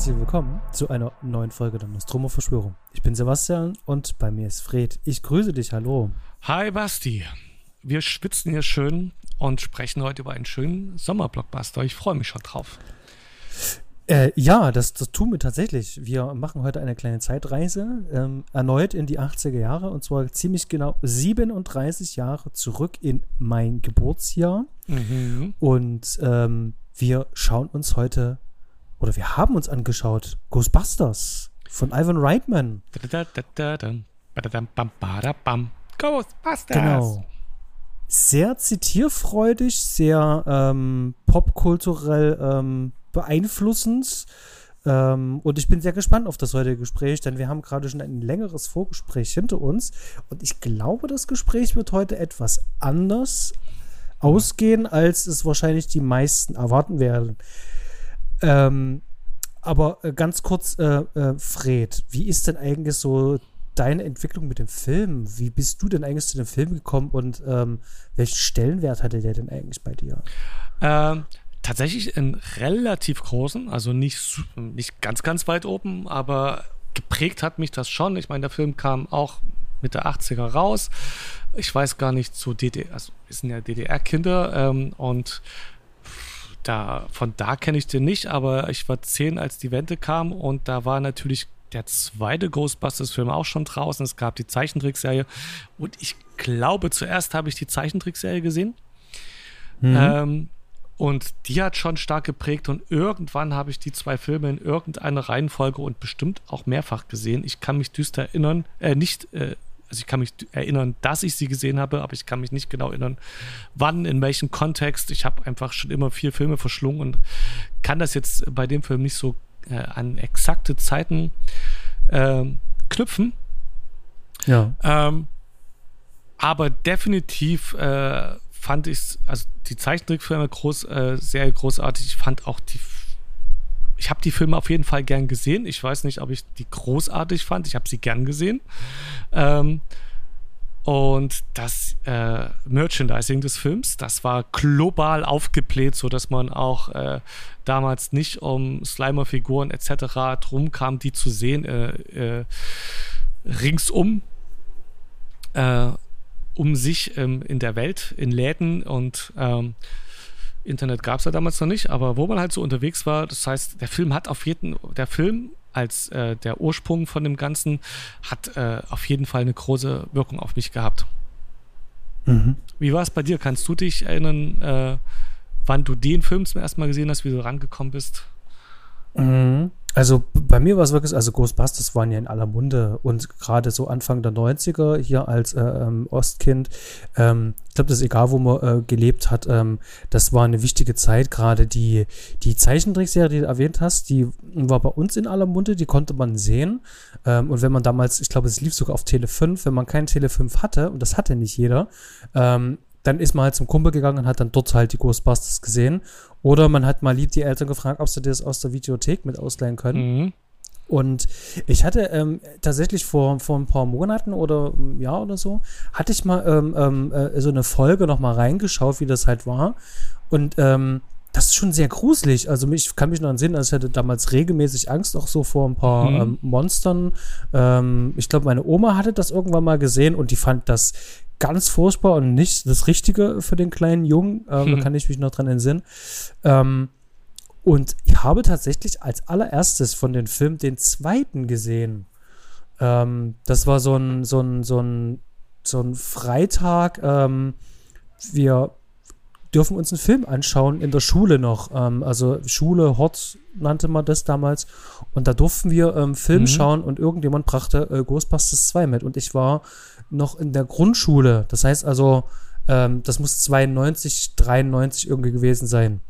herzlich willkommen zu einer neuen Folge der Nostromo Verschwörung. Ich bin Sebastian und bei mir ist Fred. Ich grüße dich, hallo. Hi Basti. Wir schwitzen hier schön und sprechen heute über einen schönen Sommerblockbuster. Ich freue mich schon drauf. Äh, ja, das, das tun wir tatsächlich. Wir machen heute eine kleine Zeitreise ähm, erneut in die 80er Jahre und zwar ziemlich genau 37 Jahre zurück in mein Geburtsjahr. Mhm. Und ähm, wir schauen uns heute oder wir haben uns angeschaut Ghostbusters von Ivan Reitman. Ghostbusters. Genau. Sehr zitierfreudig, sehr ähm, popkulturell ähm, beeinflussend. Ähm, und ich bin sehr gespannt auf das heutige Gespräch, denn wir haben gerade schon ein längeres Vorgespräch hinter uns. Und ich glaube, das Gespräch wird heute etwas anders ausgehen, als es wahrscheinlich die meisten erwarten werden. Ähm, aber äh, ganz kurz, äh, äh, Fred, wie ist denn eigentlich so deine Entwicklung mit dem Film? Wie bist du denn eigentlich zu dem Film gekommen und ähm, welchen Stellenwert hatte der denn eigentlich bei dir? Ähm, tatsächlich einen relativ großen, also nicht, nicht ganz, ganz weit oben, aber geprägt hat mich das schon. Ich meine, der Film kam auch mit der 80er raus. Ich weiß gar nicht, zu DDR, also wir sind ja DDR-Kinder ähm, und da, von da kenne ich den nicht, aber ich war zehn, als die Wende kam und da war natürlich der zweite Ghostbusters-Film auch schon draußen. Es gab die Zeichentrickserie und ich glaube, zuerst habe ich die Zeichentrickserie gesehen. Mhm. Ähm, und die hat schon stark geprägt und irgendwann habe ich die zwei Filme in irgendeiner Reihenfolge und bestimmt auch mehrfach gesehen. Ich kann mich düster erinnern, äh, nicht äh, also ich kann mich erinnern, dass ich sie gesehen habe, aber ich kann mich nicht genau erinnern, wann, in welchem Kontext. Ich habe einfach schon immer vier Filme verschlungen und kann das jetzt bei dem Film nicht so äh, an exakte Zeiten äh, knüpfen. Ja. Ähm, aber definitiv äh, fand ich also die Zeichentrickfilme groß, äh, sehr großartig. Ich fand auch die ich habe die Filme auf jeden Fall gern gesehen. Ich weiß nicht, ob ich die großartig fand. Ich habe sie gern gesehen. Ähm, und das äh, Merchandising des Films, das war global aufgebläht, sodass man auch äh, damals nicht um Slimer-Figuren etc. drum kam, die zu sehen, äh, äh ringsum äh, um sich ähm, in der Welt, in Läden und ähm, Internet gab es ja damals noch nicht, aber wo man halt so unterwegs war, das heißt, der Film hat auf jeden, der Film als äh, der Ursprung von dem Ganzen hat äh, auf jeden Fall eine große Wirkung auf mich gehabt. Mhm. Wie war es bei dir? Kannst du dich erinnern, äh, wann du den Film zum ersten Mal gesehen hast, wie du rangekommen bist? Mhm. Also bei mir war es wirklich, also Ghostbusters waren ja in aller Munde und gerade so Anfang der 90er hier als äh, ähm, Ostkind, ähm, ich glaube, das ist egal, wo man äh, gelebt hat, ähm, das war eine wichtige Zeit, gerade die, die Zeichentrickserie, die du erwähnt hast, die war bei uns in aller Munde, die konnte man sehen. Ähm, und wenn man damals, ich glaube, es lief sogar auf Tele 5, wenn man kein Tele 5 hatte, und das hatte nicht jeder, ähm, dann ist man halt zum Kumpel gegangen und hat dann dort halt die Ghostbusters gesehen. Oder man hat mal lieb die Eltern gefragt, ob sie das aus der Videothek mit ausleihen können. Mhm. Und ich hatte ähm, tatsächlich vor, vor ein paar Monaten oder ein Jahr oder so, hatte ich mal ähm, ähm, äh, so eine Folge noch mal reingeschaut, wie das halt war. Und ähm, das ist schon sehr gruselig. Also ich kann mich noch entsinnen, als ich hatte damals regelmäßig Angst auch so vor ein paar mhm. ähm, Monstern. Ähm, ich glaube, meine Oma hatte das irgendwann mal gesehen und die fand das ganz furchtbar und nicht das Richtige für den kleinen Jungen. Ähm, hm. Da kann ich mich noch dran entsinnen. Ähm, und ich habe tatsächlich als allererstes von den Film den zweiten gesehen. Ähm, das war so ein, so ein, so ein, so ein Freitag. Ähm, wir dürfen uns einen Film anschauen in der Schule noch. Ähm, also Schule, Hort nannte man das damals. Und da durften wir ähm, Film mhm. schauen und irgendjemand brachte äh, Ghostbusters 2 mit. Und ich war noch in der Grundschule. Das heißt also, ähm, das muss 92, 93 irgendwie gewesen sein.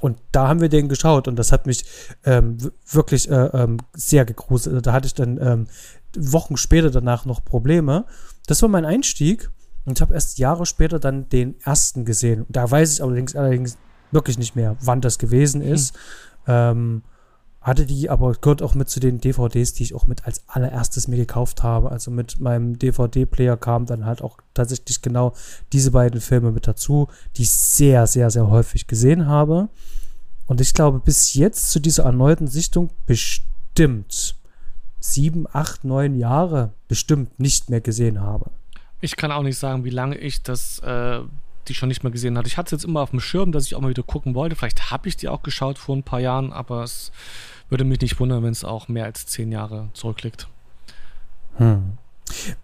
Und da haben wir den geschaut und das hat mich ähm, wirklich äh, ähm, sehr gegruselt. Da hatte ich dann ähm, Wochen später danach noch Probleme. Das war mein Einstieg und ich habe erst Jahre später dann den ersten gesehen. Da weiß ich allerdings, allerdings wirklich nicht mehr, wann das gewesen ist. Hm. Hatte die, aber gehört auch mit zu den DVDs, die ich auch mit als allererstes mir gekauft habe. Also mit meinem DVD-Player kam dann halt auch tatsächlich genau diese beiden Filme mit dazu, die ich sehr, sehr, sehr häufig gesehen habe. Und ich glaube, bis jetzt zu dieser erneuten Sichtung bestimmt sieben, acht, neun Jahre bestimmt nicht mehr gesehen habe. Ich kann auch nicht sagen, wie lange ich das, äh, die schon nicht mehr gesehen hatte. Ich hatte es jetzt immer auf dem Schirm, dass ich auch mal wieder gucken wollte. Vielleicht habe ich die auch geschaut vor ein paar Jahren, aber es würde mich nicht wundern, wenn es auch mehr als zehn Jahre zurückliegt. Hm.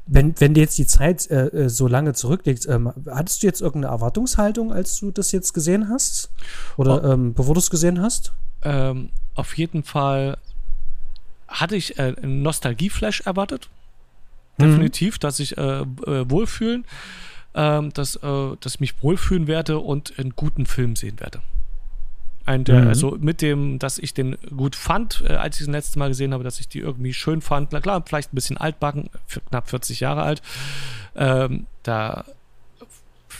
Wenn, wenn dir jetzt die Zeit äh, äh, so lange zurückliegt, ähm, hattest du jetzt irgendeine Erwartungshaltung, als du das jetzt gesehen hast? Oder oh. ähm, bevor du es gesehen hast? Ähm, auf jeden Fall hatte ich äh, einen Nostalgie-Flash erwartet. Mhm. Definitiv, dass ich äh, äh, wohlfühlen, ähm, dass, äh, dass ich mich wohlfühlen werde und einen guten Film sehen werde. Ein, mhm. Also mit dem, dass ich den gut fand, äh, als ich den letzte Mal gesehen habe, dass ich die irgendwie schön fand. Na klar, vielleicht ein bisschen altbacken, knapp 40 Jahre alt. Ähm, da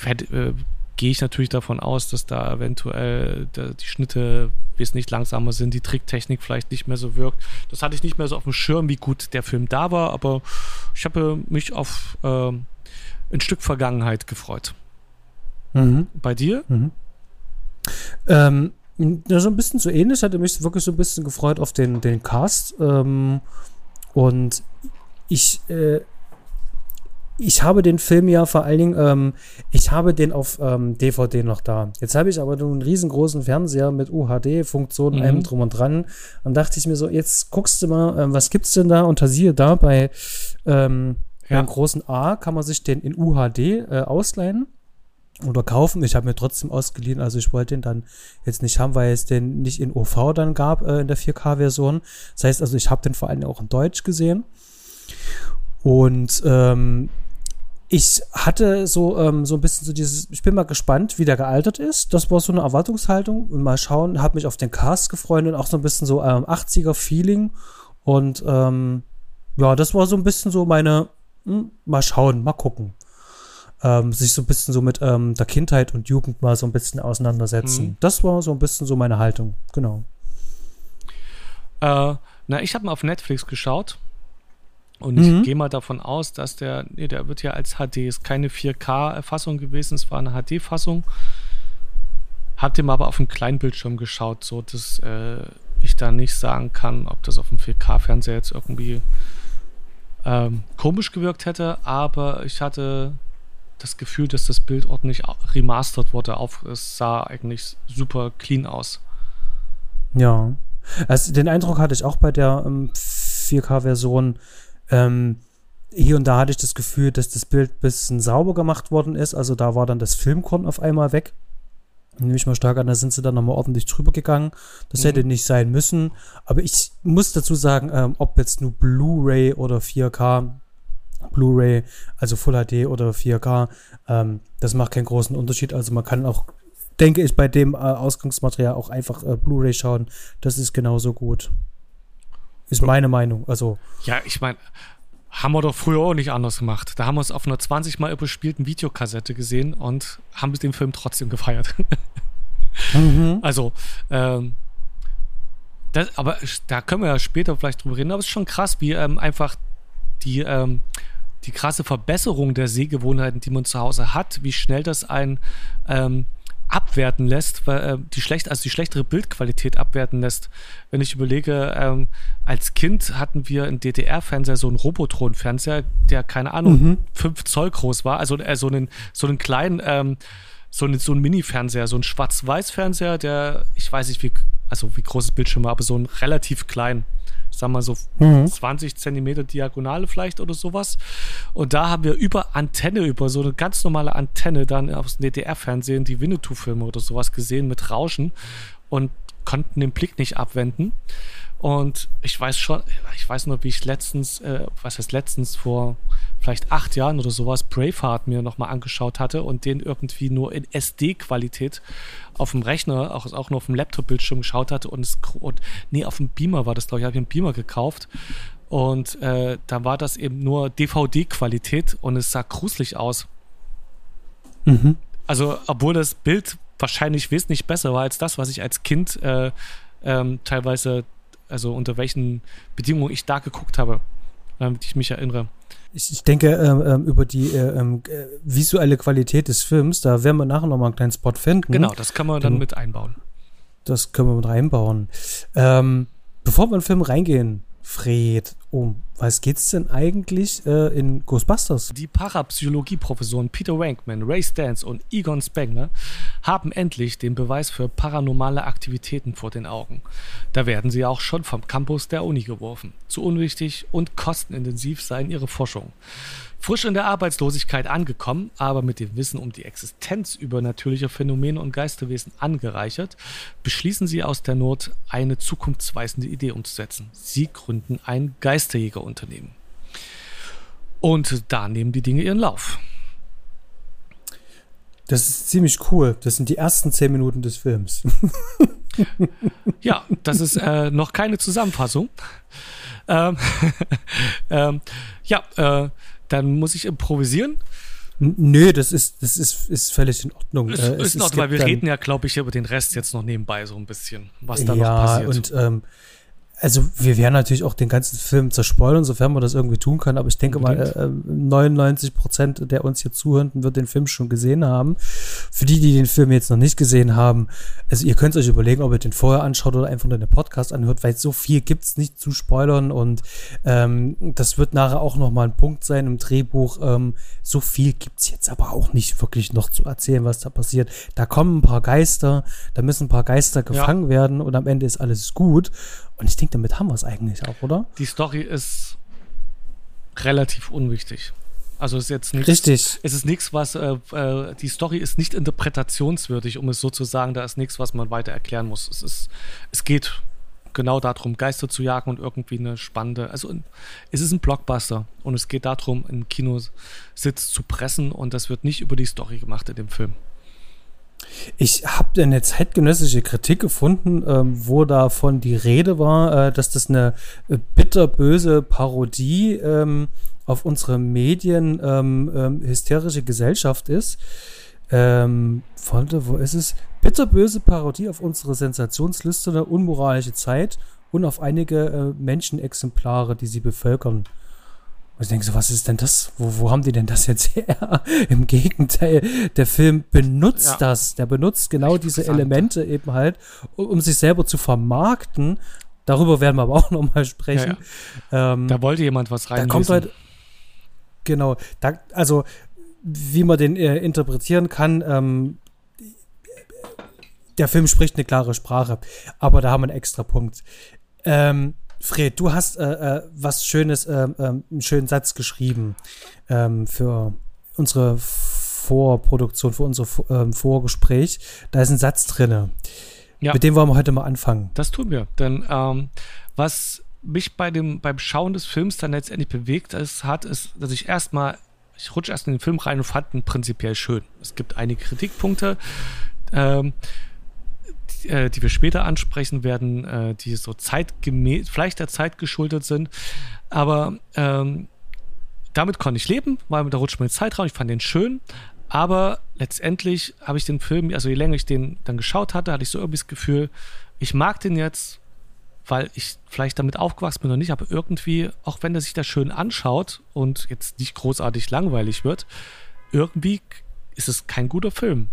äh, gehe ich natürlich davon aus, dass da eventuell der, die Schnitte wesentlich langsamer sind, die Tricktechnik vielleicht nicht mehr so wirkt. Das hatte ich nicht mehr so auf dem Schirm, wie gut der Film da war, aber ich habe mich auf äh, ein Stück Vergangenheit gefreut. Mhm. Bei dir? Mhm. Ähm, ja, so ein bisschen so ähnlich. Hatte mich wirklich so ein bisschen gefreut auf den, den Cast. Ähm, und ich, äh, ich habe den Film ja vor allen Dingen, ähm, ich habe den auf ähm, DVD noch da. Jetzt habe ich aber nur einen riesengroßen Fernseher mit UHD-Funktion, mhm. allem drum und dran. Und dachte ich mir so, jetzt guckst du mal, ähm, was gibt's denn da? Und da siehe da, bei, ähm, ja. beim großen A kann man sich den in UHD äh, ausleihen oder kaufen. Ich habe mir trotzdem ausgeliehen, also ich wollte den dann jetzt nicht haben, weil es den nicht in OV dann gab äh, in der 4K-Version. Das heißt also, ich habe den vor allem auch in Deutsch gesehen. Und ähm, ich hatte so, ähm, so ein bisschen so dieses, ich bin mal gespannt, wie der gealtert ist. Das war so eine Erwartungshaltung. Und mal schauen, habe mich auf den Cast gefreut und auch so ein bisschen so ähm, 80er-Feeling. Und ähm, ja, das war so ein bisschen so meine, hm, mal schauen, mal gucken. Ähm, sich so ein bisschen so mit ähm, der Kindheit und Jugend mal so ein bisschen auseinandersetzen. Mhm. Das war so ein bisschen so meine Haltung, genau. Äh, na, ich habe mal auf Netflix geschaut und ich mhm. gehe mal davon aus, dass der, nee, der wird ja als HD, ist keine 4K-Fassung gewesen, es war eine HD-Fassung. Hab dem aber auf dem kleinen Bildschirm geschaut, so dass äh, ich da nicht sagen kann, ob das auf dem 4K-Fernseher jetzt irgendwie ähm, komisch gewirkt hätte, aber ich hatte das Gefühl, dass das Bild ordentlich remastert wurde. Auf, es sah eigentlich super clean aus. Ja. Also den Eindruck hatte ich auch bei der ähm, 4K-Version. Ähm, hier und da hatte ich das Gefühl, dass das Bild ein bisschen sauber gemacht worden ist. Also da war dann das Filmkorn auf einmal weg. Nehme ich mal stark an, da sind sie dann nochmal ordentlich drüber gegangen. Das mhm. hätte nicht sein müssen. Aber ich muss dazu sagen, ähm, ob jetzt nur Blu-ray oder 4K, Blu-ray, also Full HD oder 4K, ähm, das macht keinen großen Unterschied. Also man kann auch, denke ich, bei dem äh, Ausgangsmaterial auch einfach äh, Blu-ray schauen. Das ist genauso gut. Ist meine Meinung. Also. Ja, ich meine, haben wir doch früher auch nicht anders gemacht. Da haben wir es auf einer 20 mal überspielten Videokassette gesehen und haben den Film trotzdem gefeiert. mhm. Also, ähm, das, aber da können wir ja später vielleicht drüber reden. Aber es ist schon krass, wie ähm, einfach die, ähm, die krasse Verbesserung der Sehgewohnheiten, die man zu Hause hat, wie schnell das ein ähm, abwerten lässt, weil, äh, die schlecht, also die schlechtere Bildqualität abwerten lässt. Wenn ich überlege, ähm, als Kind hatten wir einen DDR-Fernseher, so einen Robotron-Fernseher, der, keine Ahnung, mhm. 5 Zoll groß war, also äh, so, einen, so einen kleinen, ähm, so, einen, so einen Mini-Fernseher, so ein Schwarz-Weiß-Fernseher, der, ich weiß nicht, wie, also wie groß das Bildschirm war, aber so ein relativ klein sagen wir so mhm. 20 Zentimeter Diagonale vielleicht oder sowas. Und da haben wir über Antenne, über so eine ganz normale Antenne dann aufs DDR-Fernsehen die Winnetou-Filme oder sowas gesehen mit Rauschen und konnten den Blick nicht abwenden. Und ich weiß schon, ich weiß nur, wie ich letztens, äh, was heißt letztens, vor vielleicht acht Jahren oder sowas, Braveheart mir nochmal angeschaut hatte und den irgendwie nur in SD-Qualität auf dem Rechner, auch, auch nur auf dem Laptop-Bildschirm geschaut hatte und, es, und nee, auf dem Beamer war das, glaube ich, habe ich einen Beamer gekauft und äh, da war das eben nur DVD-Qualität und es sah gruselig aus. Mhm. Also, obwohl das Bild wahrscheinlich wesentlich besser war als das, was ich als Kind äh, ähm, teilweise also unter welchen Bedingungen ich da geguckt habe, damit ich mich erinnere. Ich, ich denke, ähm, ähm über die äh, ähm, äh, visuelle Qualität des Films, da werden wir nachher nochmal einen kleinen Spot finden. Genau, das kann man dann, dann mit einbauen. das können wir mit reinbauen. Ähm, bevor wir in den Film reingehen, Fred, um was geht's denn eigentlich äh, in Ghostbusters? Die Parapsychologie-Professoren Peter Wankman, Ray Stantz und Egon Spengler haben endlich den Beweis für paranormale Aktivitäten vor den Augen. Da werden sie auch schon vom Campus der Uni geworfen. Zu unwichtig und kostenintensiv seien ihre Forschung. Frisch in der Arbeitslosigkeit angekommen, aber mit dem Wissen um die Existenz übernatürlicher Phänomene und Geisterwesen angereichert, beschließen sie aus der Not, eine zukunftsweisende Idee umzusetzen. Sie gründen ein Geisterjägerunternehmen. Und da nehmen die Dinge ihren Lauf. Das ist ziemlich cool. Das sind die ersten zehn Minuten des Films. ja, das ist äh, noch keine Zusammenfassung. Ähm, ähm, ja, äh, dann muss ich improvisieren. Nö, das ist, das ist, ist völlig in Ordnung. Ist, äh, ist in Ordnung, weil wir reden ja, glaube ich, über den Rest jetzt noch nebenbei so ein bisschen, was da ja, noch passiert. Und ähm, also wir werden natürlich auch den ganzen Film zerspoilern, sofern man das irgendwie tun kann, aber ich denke Unbedingt. mal, äh, 99 äh, Prozent der uns hier zuhörenden wird den Film schon gesehen haben. Für die, die den Film jetzt noch nicht gesehen haben, also ihr könnt euch überlegen, ob ihr den vorher anschaut oder einfach nur den Podcast anhört, weil so viel gibt's nicht zu spoilern und ähm, das wird nachher auch nochmal ein Punkt sein im Drehbuch. Ähm, so viel gibt's jetzt aber auch nicht wirklich noch zu erzählen, was da passiert. Da kommen ein paar Geister, da müssen ein paar Geister gefangen ja. werden und am Ende ist alles gut. Und ich denke, damit haben wir es eigentlich auch, oder? Die Story ist relativ unwichtig. Also ist jetzt nichts. Richtig. Es ist nichts, was äh, äh, die Story ist nicht interpretationswürdig, um es so zu sagen. Da ist nichts, was man weiter erklären muss. Es ist, es geht genau darum, Geister zu jagen und irgendwie eine spannende. Also es ist ein Blockbuster und es geht darum, einen Kinositz zu pressen und das wird nicht über die Story gemacht in dem Film. Ich habe eine zeitgenössische Kritik gefunden, ähm, wo davon die Rede war, äh, dass das eine äh, bitterböse Parodie ähm, auf unsere Medien ähm, ähm hysterische Gesellschaft ist. Ähm, wo ist es? Bitterböse Parodie auf unsere sensationslüsterne, unmoralische Zeit und auf einige äh, Menschenexemplare, die sie bevölkern. Und ich denke so, was ist denn das? Wo, wo haben die denn das jetzt her? Im Gegenteil, der Film benutzt ja. das. Der benutzt genau diese Elemente eben halt, um, um, sich selber zu vermarkten. Darüber werden wir aber auch nochmal sprechen. Ja, ja. Ähm, da wollte jemand was rein. Da kommt halt, genau, da, also wie man den äh, interpretieren kann, ähm, der Film spricht eine klare Sprache, aber da haben wir einen extra Punkt. Ähm, Fred, du hast äh, äh, was Schönes, äh, äh, einen schönen Satz geschrieben ähm, für unsere Vorproduktion, für unser ähm, Vorgespräch. Da ist ein Satz drin. Ja. Mit dem wollen wir heute mal anfangen. Das tun wir. Denn ähm, was mich bei dem, beim Schauen des Films dann letztendlich bewegt ist, hat, ist, dass ich erstmal, ich rutsche erst in den Film rein und fand ihn prinzipiell schön. Es gibt einige Kritikpunkte. Ähm, äh, die wir später ansprechen werden, äh, die so zeitgemäß, vielleicht der Zeit geschuldet sind. Aber ähm, damit konnte ich leben, weil da rutscht mir Zeitraum, ich fand den schön. Aber letztendlich habe ich den Film, also je länger ich den dann geschaut hatte, hatte ich so irgendwie das Gefühl, ich mag den jetzt, weil ich vielleicht damit aufgewachsen bin oder nicht, aber irgendwie, auch wenn er sich da schön anschaut und jetzt nicht großartig langweilig wird, irgendwie ist es kein guter Film.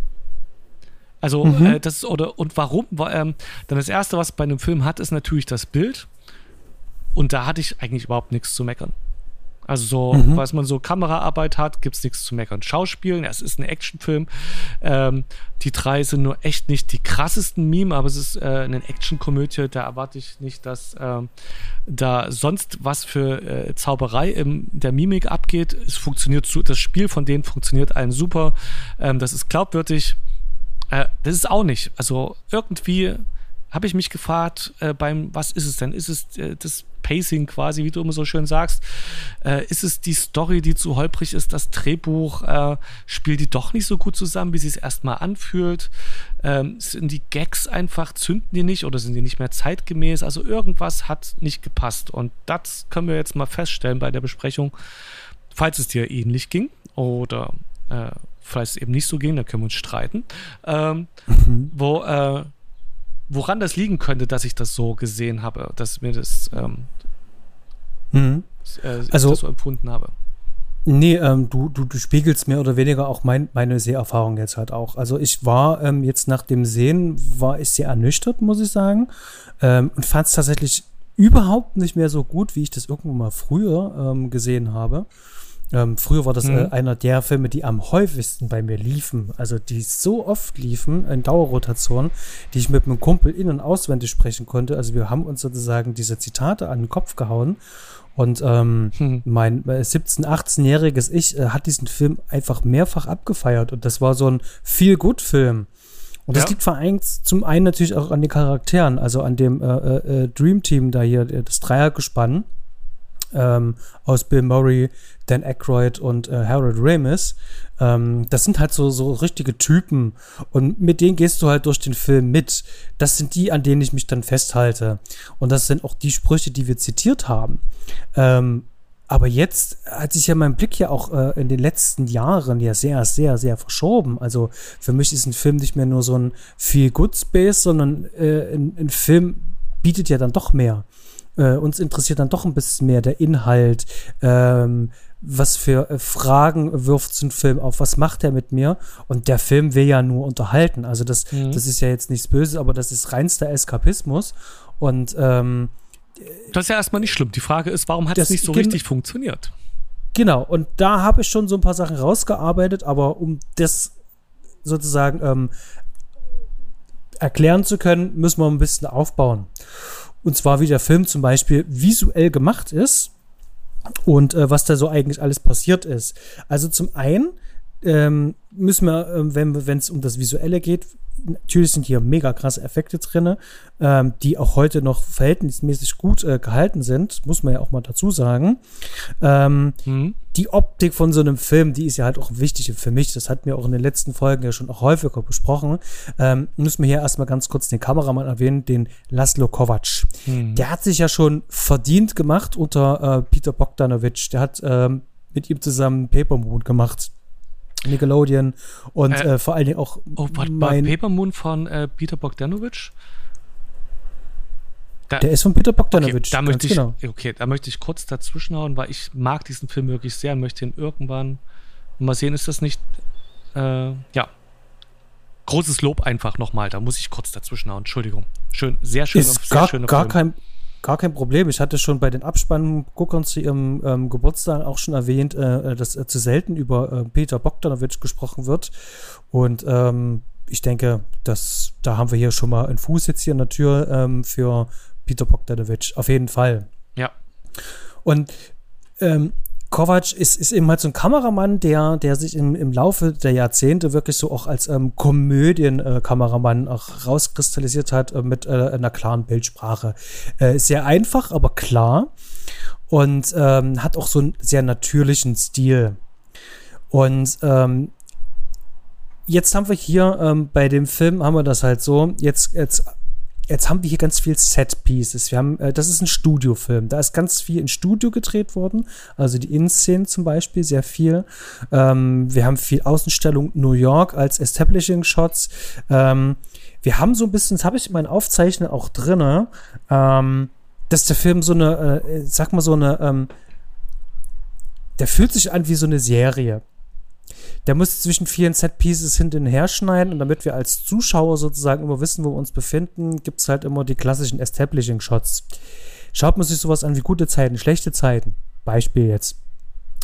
Also mhm. äh, das oder und warum? Ähm, dann das erste, was bei einem Film hat, ist natürlich das Bild. Und da hatte ich eigentlich überhaupt nichts zu meckern. Also so, mhm. was man so Kameraarbeit hat, gibt es nichts zu meckern. Schauspielen, es ist ein Actionfilm. Ähm, die drei sind nur echt nicht die krassesten Meme, aber es ist äh, eine Actionkomödie. Da erwarte ich nicht, dass ähm, da sonst was für äh, Zauberei in der Mimik abgeht. Es funktioniert, das Spiel von denen funktioniert allen super. Ähm, das ist glaubwürdig. Äh, das ist auch nicht. Also irgendwie habe ich mich gefragt, äh, beim, was ist es denn? Ist es äh, das Pacing quasi, wie du immer so schön sagst? Äh, ist es die Story, die zu holprig ist? Das Drehbuch äh, spielt die doch nicht so gut zusammen, wie sie es erstmal anfühlt? Ähm, sind die Gags einfach, zünden die nicht oder sind die nicht mehr zeitgemäß? Also irgendwas hat nicht gepasst. Und das können wir jetzt mal feststellen bei der Besprechung, falls es dir ähnlich ging oder äh, falls es eben nicht so ging, da können wir uns streiten, ähm, mhm. wo, äh, woran das liegen könnte, dass ich das so gesehen habe, dass mir das, ähm, mhm. äh, also, das so empfunden habe. Nee, ähm, du, du, du spiegelst mehr oder weniger auch mein, meine Seherfahrung jetzt halt auch. Also ich war ähm, jetzt nach dem Sehen, war ich sehr ernüchtert, muss ich sagen. Ähm, und fand es tatsächlich überhaupt nicht mehr so gut, wie ich das irgendwo mal früher ähm, gesehen habe. Ähm, früher war das mhm. äh, einer der Filme, die am häufigsten bei mir liefen. Also die so oft liefen in Dauerrotation, die ich mit einem Kumpel in- und auswendig sprechen konnte. Also wir haben uns sozusagen diese Zitate an den Kopf gehauen. Und ähm, hm. mein äh, 17-, 18-jähriges Ich äh, hat diesen Film einfach mehrfach abgefeiert. Und das war so ein Feel-Good-Film. Und das ja. liegt vereint zum einen natürlich auch an den Charakteren, also an dem äh, äh, äh Dream Team da hier, das Dreiergespann ähm, aus Bill Murray, Dan Aykroyd und äh, Harold Ramis. Ähm, das sind halt so, so richtige Typen und mit denen gehst du halt durch den Film mit. Das sind die, an denen ich mich dann festhalte. Und das sind auch die Sprüche, die wir zitiert haben. Ähm, aber jetzt hat sich ja mein Blick ja auch äh, in den letzten Jahren ja sehr, sehr, sehr verschoben. Also für mich ist ein Film nicht mehr nur so ein Feel-Good-Space, sondern äh, ein, ein, Film bietet ja dann doch mehr. Äh, uns interessiert dann doch ein bisschen mehr der Inhalt. Ähm, was für äh, Fragen wirft so ein Film auf? Was macht er mit mir? Und der Film will ja nur unterhalten. Also das, mhm. das ist ja jetzt nichts Böses, aber das ist reinster Eskapismus. Und ähm, das ist ja erstmal nicht schlimm. Die Frage ist, warum hat es nicht so richtig funktioniert? Genau, und da habe ich schon so ein paar Sachen rausgearbeitet, aber um das sozusagen ähm, erklären zu können, müssen wir ein bisschen aufbauen. Und zwar, wie der Film zum Beispiel visuell gemacht ist und äh, was da so eigentlich alles passiert ist. Also zum einen ähm, müssen wir, äh, wenn es um das Visuelle geht, natürlich sind hier mega krasse Effekte drin, ähm, die auch heute noch verhältnismäßig gut äh, gehalten sind, muss man ja auch mal dazu sagen. Ähm, mhm. Die Optik von so einem Film, die ist ja halt auch wichtig für mich. Das hatten wir auch in den letzten Folgen ja schon auch häufiger besprochen. Ähm, müssen wir hier erstmal ganz kurz den Kameramann erwähnen, den Laszlo Kovac. Mhm. Der hat sich ja schon verdient gemacht unter äh, Peter Bogdanovich. Der hat ähm, mit ihm zusammen Paper Moon gemacht. Nickelodeon und äh, äh, vor allen Dingen auch oh, warte, mein Paper Moon von äh, Peter Bogdanovich. Da, der ist von Peter Bogdanovich. Okay, da möchte ich, genau. okay, da möchte ich kurz dazwischenhauen, weil ich mag diesen Film wirklich sehr und möchte ihn irgendwann mal sehen. Ist das nicht? Äh, ja. Großes Lob einfach nochmal. Da muss ich kurz dazwischenhauen. Entschuldigung. Schön, sehr schön. Ist sehr gar, gar Film. kein Gar kein Problem. Ich hatte schon bei den Abspannguckern zu ihrem ähm, Geburtstag auch schon erwähnt, äh, dass äh, zu selten über äh, Peter Bogdanovich gesprochen wird. Und ähm, ich denke, dass da haben wir hier schon mal einen Fuß jetzt hier in der Tür ähm, für Peter Bogdanovich. Auf jeden Fall. Ja. Und ähm, Kovac ist, ist eben halt so ein Kameramann, der, der sich im, im Laufe der Jahrzehnte wirklich so auch als ähm, Komödien-Kameramann äh, auch rauskristallisiert hat äh, mit äh, einer klaren Bildsprache. Äh, sehr einfach, aber klar und ähm, hat auch so einen sehr natürlichen Stil. Und ähm, jetzt haben wir hier ähm, bei dem Film haben wir das halt so. Jetzt, jetzt jetzt haben wir hier ganz viel Set Pieces. Wir haben, äh, das ist ein Studiofilm. Da ist ganz viel in Studio gedreht worden. Also die Innenszenen zum Beispiel, sehr viel. Ähm, wir haben viel Außenstellung New York als Establishing Shots. Ähm, wir haben so ein bisschen, das habe ich in meinen Aufzeichnungen auch drin, ähm, dass der Film so eine, äh, sag mal so eine, ähm, der fühlt sich an wie so eine Serie der muss zwischen vielen Set-Pieces hinten her schneiden und damit wir als Zuschauer sozusagen immer wissen, wo wir uns befinden, gibt es halt immer die klassischen Establishing-Shots. Schaut man sich sowas an wie gute Zeiten, schlechte Zeiten, Beispiel jetzt.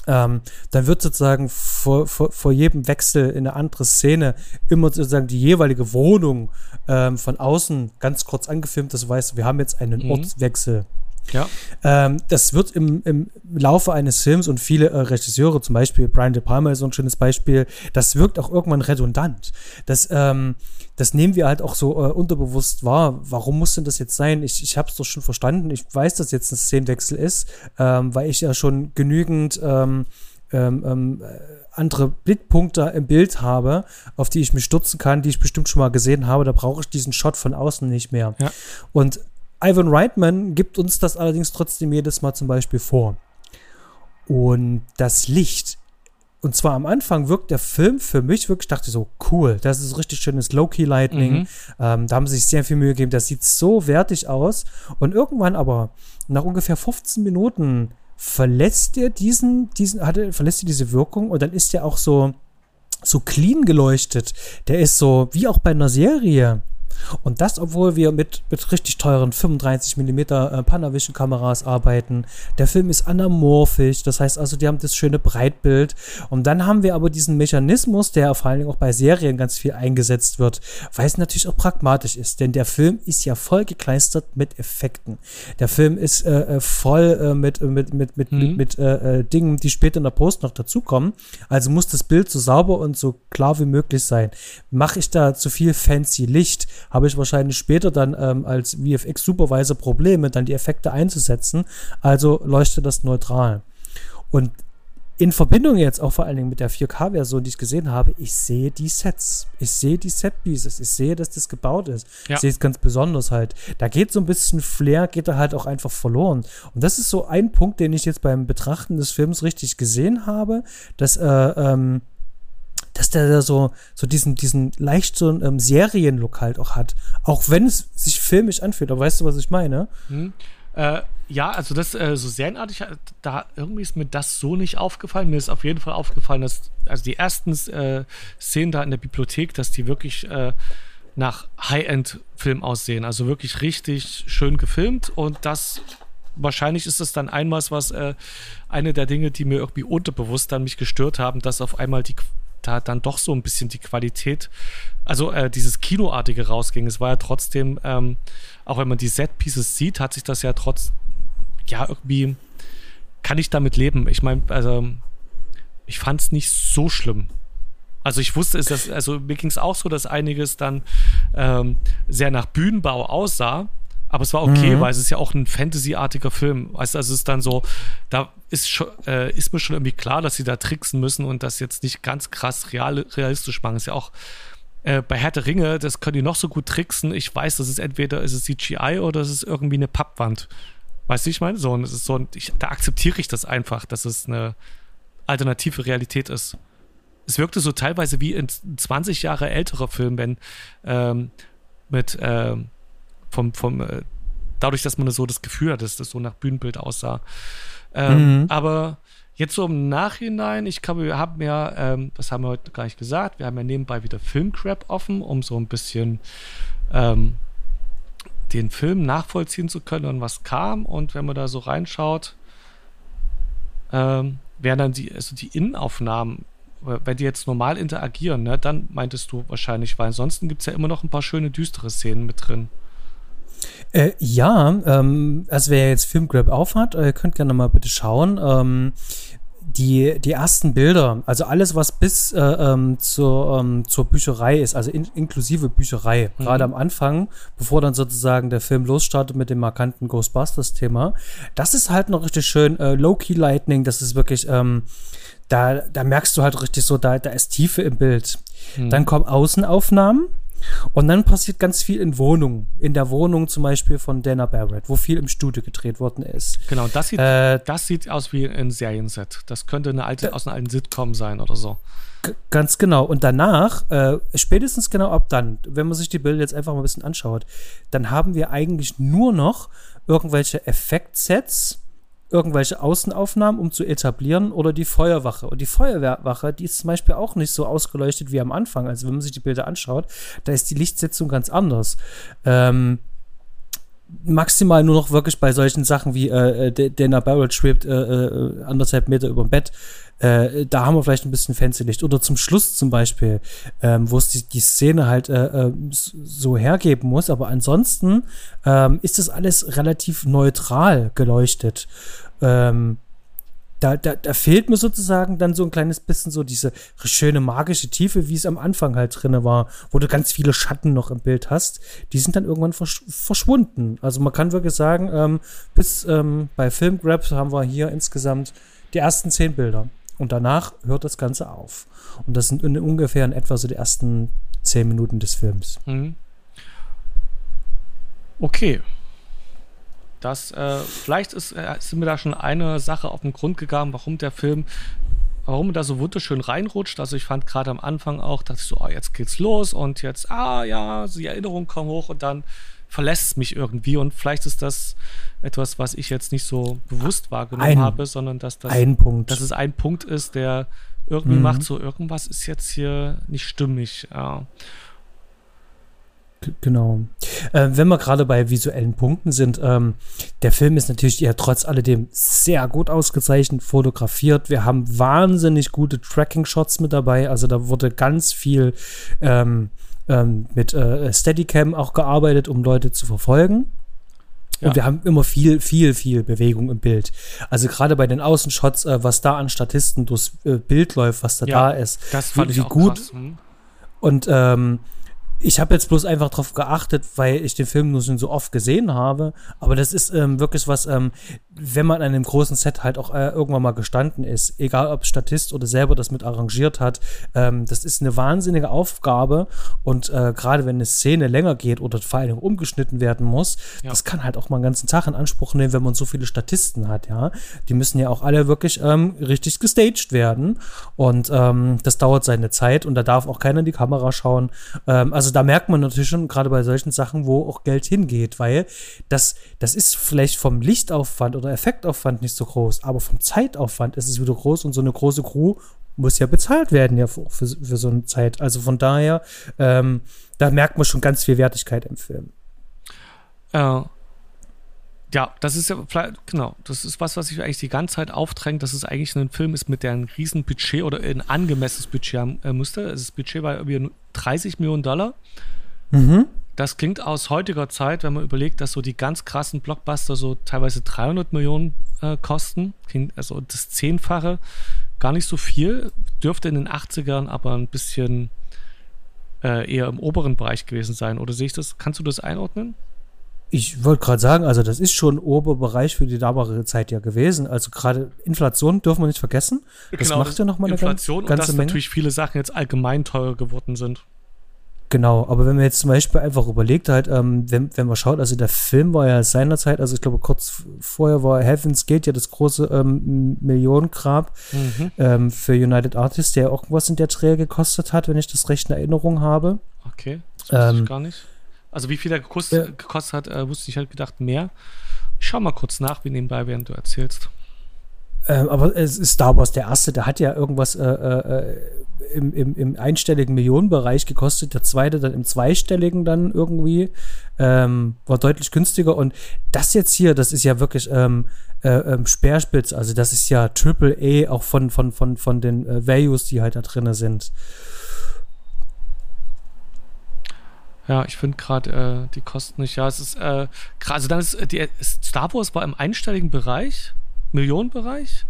Ähm, dann wird sozusagen vor, vor, vor, jedem Wechsel in eine andere Szene immer sozusagen die jeweilige Wohnung ähm, von außen ganz kurz angefilmt. Das heißt, wir haben jetzt einen mhm. Ortswechsel. Ja. Ähm, das wird im, im Laufe eines Films und viele äh, Regisseure, zum Beispiel Brian De Palma ist so ein schönes Beispiel, das wirkt auch irgendwann redundant. Das, ähm, das nehmen wir halt auch so äh, unterbewusst wahr. Warum muss denn das jetzt sein? Ich, ich habe es doch schon verstanden. Ich weiß, dass jetzt ein Szenenwechsel ist, ähm, weil ich ja schon genügend ähm, ähm, ähm, andere Blickpunkte im Bild habe, auf die ich mich stürzen kann, die ich bestimmt schon mal gesehen habe. Da brauche ich diesen Shot von außen nicht mehr. Ja. Und Ivan Reitman gibt uns das allerdings trotzdem jedes Mal zum Beispiel vor. Und das Licht, und zwar am Anfang wirkt der Film für mich wirklich, dachte so, cool, das ist richtig schönes Low-Key-Lightning. Mhm. Ähm, da haben sie sich sehr viel Mühe gegeben, das sieht so wertig aus. Und irgendwann aber, nach ungefähr 15 Minuten, verlässt er diesen, diesen, hatte, verlässt er diese Wirkung und dann ist er auch so, so clean geleuchtet. Der ist so, wie auch bei einer Serie. Und das, obwohl wir mit, mit richtig teuren 35 mm äh, Panavision-Kameras arbeiten. Der Film ist anamorphisch, das heißt also, die haben das schöne Breitbild. Und dann haben wir aber diesen Mechanismus, der vor allen Dingen auch bei Serien ganz viel eingesetzt wird, weil es natürlich auch pragmatisch ist. Denn der Film ist ja voll gekleistert mit Effekten. Der Film ist äh, äh voll äh, mit, mit, mit, mit, mhm. mit, mit äh, äh, Dingen, die später in der Post noch dazukommen. Also muss das Bild so sauber und so klar wie möglich sein. Mache ich da zu viel fancy Licht? Habe ich wahrscheinlich später dann ähm, als VFX-Supervisor Probleme, dann die Effekte einzusetzen. Also leuchtet das neutral. Und in Verbindung jetzt auch vor allen Dingen mit der 4K-Version, die ich gesehen habe, ich sehe die Sets. Ich sehe die Set-Pieces. Ich sehe, dass das gebaut ist. Ja. Ich sehe es ganz besonders halt. Da geht so ein bisschen Flair, geht da halt auch einfach verloren. Und das ist so ein Punkt, den ich jetzt beim Betrachten des Films richtig gesehen habe, dass äh, ähm, dass der da so, so diesen, diesen leicht so ähm, Serienlook halt auch hat. Auch wenn es sich filmisch anfühlt. Aber weißt du, was ich meine? Hm. Äh, ja, also das äh, so serienartig, äh, da irgendwie ist mir das so nicht aufgefallen. Mir ist auf jeden Fall aufgefallen, dass also die ersten äh, Szenen da in der Bibliothek, dass die wirklich äh, nach High-End-Film aussehen. Also wirklich richtig schön gefilmt und das wahrscheinlich ist es dann einmal was, äh, eine der Dinge, die mir irgendwie unterbewusst dann mich gestört haben, dass auf einmal die da dann doch so ein bisschen die Qualität, also äh, dieses Kinoartige rausging. Es war ja trotzdem, ähm, auch wenn man die Set-Pieces sieht, hat sich das ja trotz, ja, irgendwie, kann ich damit leben. Ich meine, also, ich fand es nicht so schlimm. Also ich wusste es, also mir ging es auch so, dass einiges dann ähm, sehr nach Bühnenbau aussah. Aber es war okay, mhm. weil es ist ja auch ein Fantasy-artiger Film. Weißt du, also es ist dann so, da ist, schon, äh, ist mir schon irgendwie klar, dass sie da tricksen müssen und das jetzt nicht ganz krass real, realistisch machen. Ist ja auch äh, bei Herr der Ringe, das können die noch so gut tricksen. Ich weiß, das ist entweder ist es CGI oder es ist irgendwie eine Pappwand. Weißt du, ich meine? So, und es ist so, ich, da akzeptiere ich das einfach, dass es eine alternative Realität ist. Es wirkte so teilweise wie ein 20 Jahre älterer Film, wenn ähm, mit ähm, vom, vom, äh, dadurch, dass man so das Gefühl hat, dass das so nach Bühnenbild aussah. Ähm, mhm. Aber jetzt so im Nachhinein, ich glaube, wir haben ja, ähm, das haben wir heute gar nicht gesagt, wir haben ja nebenbei wieder Filmcrap offen, um so ein bisschen ähm, den Film nachvollziehen zu können und was kam. Und wenn man da so reinschaut, ähm, wären dann die, also die Innenaufnahmen, wenn die jetzt normal interagieren, ne, dann meintest du wahrscheinlich, weil ansonsten gibt es ja immer noch ein paar schöne düstere Szenen mit drin. Äh, ja, ähm, also wer jetzt Filmgrab aufhat, äh, könnt gerne mal bitte schauen. Ähm, die, die ersten Bilder, also alles, was bis äh, ähm, zur, ähm, zur Bücherei ist, also in, inklusive Bücherei, mhm. gerade am Anfang, bevor dann sozusagen der Film losstartet mit dem markanten Ghostbusters-Thema, das ist halt noch richtig schön äh, Low-Key Lightning, das ist wirklich, ähm, da, da merkst du halt richtig so, da, da ist Tiefe im Bild. Mhm. Dann kommen Außenaufnahmen, und dann passiert ganz viel in Wohnungen. In der Wohnung zum Beispiel von Dana Barrett, wo viel im Studio gedreht worden ist. Genau, das sieht, äh, das sieht aus wie ein Serienset. Das könnte eine alte, aus einer alten Sitcom sein oder so. Ganz genau. Und danach, äh, spätestens genau ab dann, wenn man sich die Bilder jetzt einfach mal ein bisschen anschaut, dann haben wir eigentlich nur noch irgendwelche Effektsets, irgendwelche Außenaufnahmen, um zu etablieren, oder die Feuerwache. Und die Feuerwache, die ist zum Beispiel auch nicht so ausgeleuchtet wie am Anfang. Also wenn man sich die Bilder anschaut, da ist die Lichtsetzung ganz anders. Ähm, maximal nur noch wirklich bei solchen Sachen wie äh, äh Dana Barrett schwebt äh, äh, anderthalb Meter über dem Bett. Äh, da haben wir vielleicht ein bisschen fancy Licht. Oder zum Schluss zum Beispiel, ähm, wo es die, die Szene halt äh, äh so hergeben muss. Aber ansonsten ähm, ist das alles relativ neutral geleuchtet. Ähm, da, da, da fehlt mir sozusagen dann so ein kleines bisschen so diese schöne magische Tiefe, wie es am Anfang halt drin war, wo du ganz viele Schatten noch im Bild hast. Die sind dann irgendwann versch verschwunden. Also man kann wirklich sagen, ähm, bis ähm, bei Filmgrabs haben wir hier insgesamt die ersten zehn Bilder. Und danach hört das Ganze auf. Und das sind in ungefähr in etwa so die ersten zehn Minuten des Films. Mhm. Okay. Das, äh, vielleicht ist, äh, sind mir da schon eine Sache auf den Grund gegangen, warum der Film, warum er da so wunderschön reinrutscht. Also ich fand gerade am Anfang auch, dass ich so, oh, jetzt geht's los und jetzt, ah ja, die Erinnerungen kommen hoch und dann verlässt mich irgendwie und vielleicht ist das etwas, was ich jetzt nicht so bewusst wahrgenommen ein, habe, sondern dass das, ein Punkt. dass es ein Punkt ist, der irgendwie mhm. macht so, irgendwas ist jetzt hier nicht stimmig. Ja. Genau. Äh, wenn wir gerade bei visuellen Punkten sind, ähm, der Film ist natürlich ja trotz alledem sehr gut ausgezeichnet, fotografiert. Wir haben wahnsinnig gute Tracking-Shots mit dabei. Also da wurde ganz viel ähm, ähm, mit äh, Steadicam auch gearbeitet, um Leute zu verfolgen. Ja. Und wir haben immer viel, viel, viel Bewegung im Bild. Also gerade bei den Außenshots, äh, was da an Statisten durchs äh, Bild läuft, was da ja, da ist. Das fand wie, ich auch gut. Krass. Hm. Und ähm, ich habe jetzt bloß einfach darauf geachtet, weil ich den Film nur so oft gesehen habe. Aber das ist ähm, wirklich was, ähm, wenn man an einem großen Set halt auch äh, irgendwann mal gestanden ist, egal ob Statist oder selber das mit arrangiert hat, ähm, das ist eine wahnsinnige Aufgabe. Und äh, gerade wenn eine Szene länger geht oder vor allem umgeschnitten werden muss, ja. das kann halt auch mal einen ganzen Tag in Anspruch nehmen, wenn man so viele Statisten hat, ja. Die müssen ja auch alle wirklich ähm, richtig gestaged werden. Und ähm, das dauert seine Zeit und da darf auch keiner in die Kamera schauen. Ähm, also da merkt man natürlich schon, gerade bei solchen Sachen, wo auch Geld hingeht, weil das, das ist vielleicht vom Lichtaufwand oder Effektaufwand nicht so groß, aber vom Zeitaufwand ist es wieder groß und so eine große Crew muss ja bezahlt werden ja für, für, für so eine Zeit. Also von daher, ähm, da merkt man schon ganz viel Wertigkeit im Film. Äh, ja, das ist ja, genau, das ist was, was sich eigentlich die ganze Zeit aufdrängt, dass es eigentlich ein Film ist, mit der ein riesen Budget oder ein angemessenes Budget haben äh, müsste. Das Budget war irgendwie 30 Millionen Dollar. Mhm. Das klingt aus heutiger Zeit, wenn man überlegt, dass so die ganz krassen Blockbuster so teilweise 300 Millionen äh, kosten, also das Zehnfache, gar nicht so viel, dürfte in den 80ern aber ein bisschen äh, eher im oberen Bereich gewesen sein. Oder sehe ich das? Kannst du das einordnen? Ich wollte gerade sagen, also das ist schon Oberbereich für die damalige Zeit ja gewesen. Also gerade Inflation dürfen wir nicht vergessen. Das genau, macht ja nochmal eine Inflation ganze und dass Menge. natürlich viele Sachen jetzt allgemein teurer geworden sind. Genau, aber wenn man jetzt zum Beispiel einfach überlegt, halt, ähm, wenn, wenn man schaut, also der Film war ja seinerzeit, also ich glaube kurz vorher war Heaven's Gate ja das große ähm, Millionengrab mhm. ähm, für United Artists, der irgendwas in der Träger gekostet hat, wenn ich das recht in Erinnerung habe. Okay, das weiß ich ähm, gar nicht. Also wie viel er gekostet, ja. gekostet hat, äh, wusste ich halt gedacht mehr. Ich schau mal kurz nach, wie nebenbei, während du erzählst. Ähm, aber es ist Star Wars der erste, der hat ja irgendwas äh, äh, im, im, im, einstelligen Millionenbereich gekostet, der zweite dann im zweistelligen dann irgendwie, ähm, war deutlich günstiger und das jetzt hier, das ist ja wirklich ähm, äh, ähm, Speerspitz, also das ist ja Triple A auch von, von, von, von den äh, Values, die halt da drin sind. Ja, ich finde gerade äh, die Kosten nicht. Ja, es ist äh, also dann ist äh, die Star Wars war im einstelligen Bereich, Millionenbereich.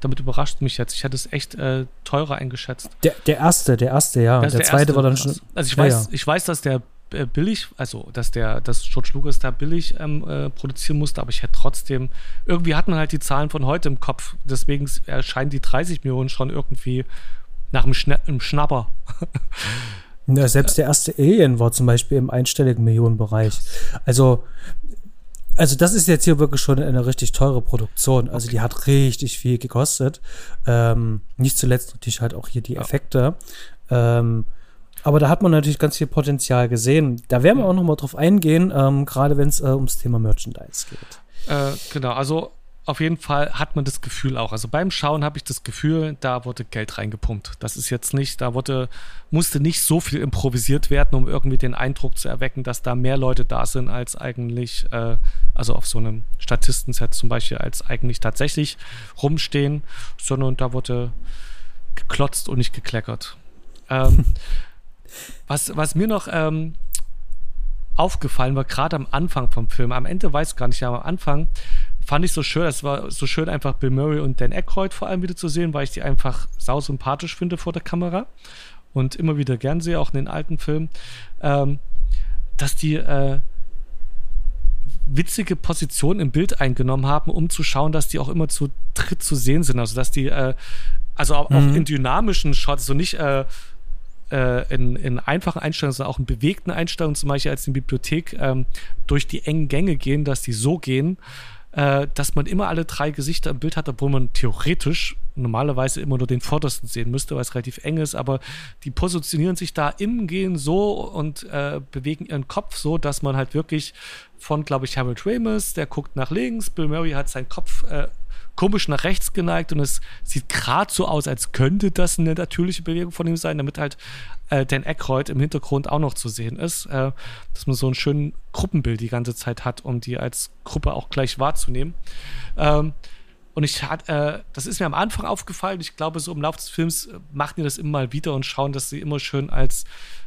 Damit überrascht mich jetzt. Ich hätte es echt äh, teurer eingeschätzt. Der, der erste, der erste, ja. Der, der, zweite erste, war dann schon. Also ich ja, weiß, ja. ich weiß, dass der äh, billig, also dass der, dass George Lucas da billig ähm, äh, produzieren musste, aber ich hätte trotzdem, irgendwie hat man halt die Zahlen von heute im Kopf. Deswegen erscheinen die 30 Millionen schon irgendwie nach einem, Schna einem Schnapper. Ja, selbst der erste Alien war zum Beispiel im einstelligen Millionenbereich. Also, also das ist jetzt hier wirklich schon eine richtig teure Produktion. Also okay. die hat richtig viel gekostet. Ähm, nicht zuletzt natürlich halt auch hier die Effekte. Ja. Ähm, aber da hat man natürlich ganz viel Potenzial gesehen. Da werden wir auch noch mal drauf eingehen, ähm, gerade wenn es äh, ums Thema Merchandise geht. Äh, genau, also auf jeden Fall hat man das Gefühl auch. Also beim Schauen habe ich das Gefühl, da wurde Geld reingepumpt. Das ist jetzt nicht, da wurde, musste nicht so viel improvisiert werden, um irgendwie den Eindruck zu erwecken, dass da mehr Leute da sind, als eigentlich, äh, also auf so einem Statistenset zum Beispiel, als eigentlich tatsächlich rumstehen, sondern da wurde geklotzt und nicht gekleckert. Ähm, was, was mir noch ähm, aufgefallen war, gerade am Anfang vom Film, am Ende weiß ich gar nicht, ja, am Anfang fand ich so schön. Es war so schön, einfach Bill Murray und Dan Aykroyd vor allem wieder zu sehen, weil ich die einfach sau sympathisch finde vor der Kamera und immer wieder gern sehe, auch in den alten Filmen, ähm, dass die äh, witzige Positionen im Bild eingenommen haben, um zu schauen, dass die auch immer zu dritt zu sehen sind. Also dass die, äh, also auch, mhm. auch, in dynamischen Shots, so nicht äh, äh, in, in, einfachen Einstellungen, sondern auch in bewegten Einstellungen, zum Beispiel als in der Bibliothek, ähm, durch die engen Gänge gehen, dass die so gehen, äh, dass man immer alle drei Gesichter im Bild hat, obwohl man theoretisch normalerweise immer nur den vordersten sehen müsste, weil es relativ eng ist, aber die positionieren sich da im Gehen so und äh, bewegen ihren Kopf so, dass man halt wirklich von, glaube ich, Harold Ramis, der guckt nach links, Bill Murray hat seinen Kopf äh, komisch nach rechts geneigt und es sieht gerade so aus, als könnte das eine natürliche Bewegung von ihm sein, damit halt äh, Dan Aykroyd im Hintergrund auch noch zu sehen ist, äh, dass man so ein schönes Gruppenbild die ganze Zeit hat, um die als Gruppe auch gleich wahrzunehmen. Ähm, und ich hat, äh, das ist mir am Anfang aufgefallen. Ich glaube, so im Laufe des Films äh, machen die das immer mal wieder und schauen, dass sie immer schön als,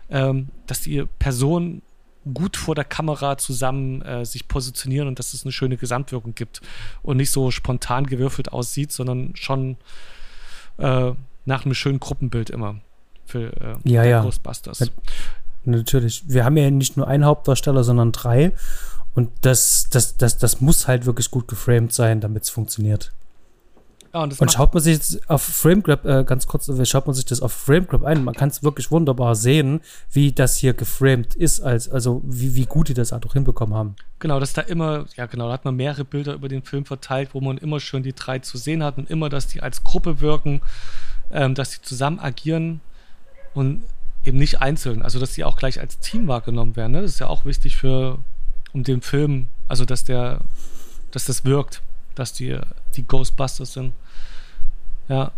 ähm, dass die Person gut vor der Kamera zusammen äh, sich positionieren und dass es eine schöne Gesamtwirkung gibt und nicht so spontan gewürfelt aussieht, sondern schon äh, nach einem schönen Gruppenbild immer für äh, ja, ja. Ghostbusters. Ja, natürlich. Wir haben ja nicht nur einen Hauptdarsteller, sondern drei. Und das, das, das, das muss halt wirklich gut geframed sein, damit es funktioniert. Ja, und, und schaut man sich jetzt auf FrameGrab, äh, ganz kurz, schaut man sich das auf FrameGrab ein, man kann es wirklich wunderbar sehen, wie das hier geframed ist, als, also wie, wie gut die das auch hinbekommen haben. Genau, dass da immer, ja genau, da hat man mehrere Bilder über den Film verteilt, wo man immer schön die drei zu sehen hat und immer, dass die als Gruppe wirken, ähm, dass sie zusammen agieren und eben nicht einzeln, also dass sie auch gleich als Team wahrgenommen werden. Ne? Das ist ja auch wichtig für, um den Film, also dass der, dass das wirkt, dass die, die Ghostbusters sind. Ja.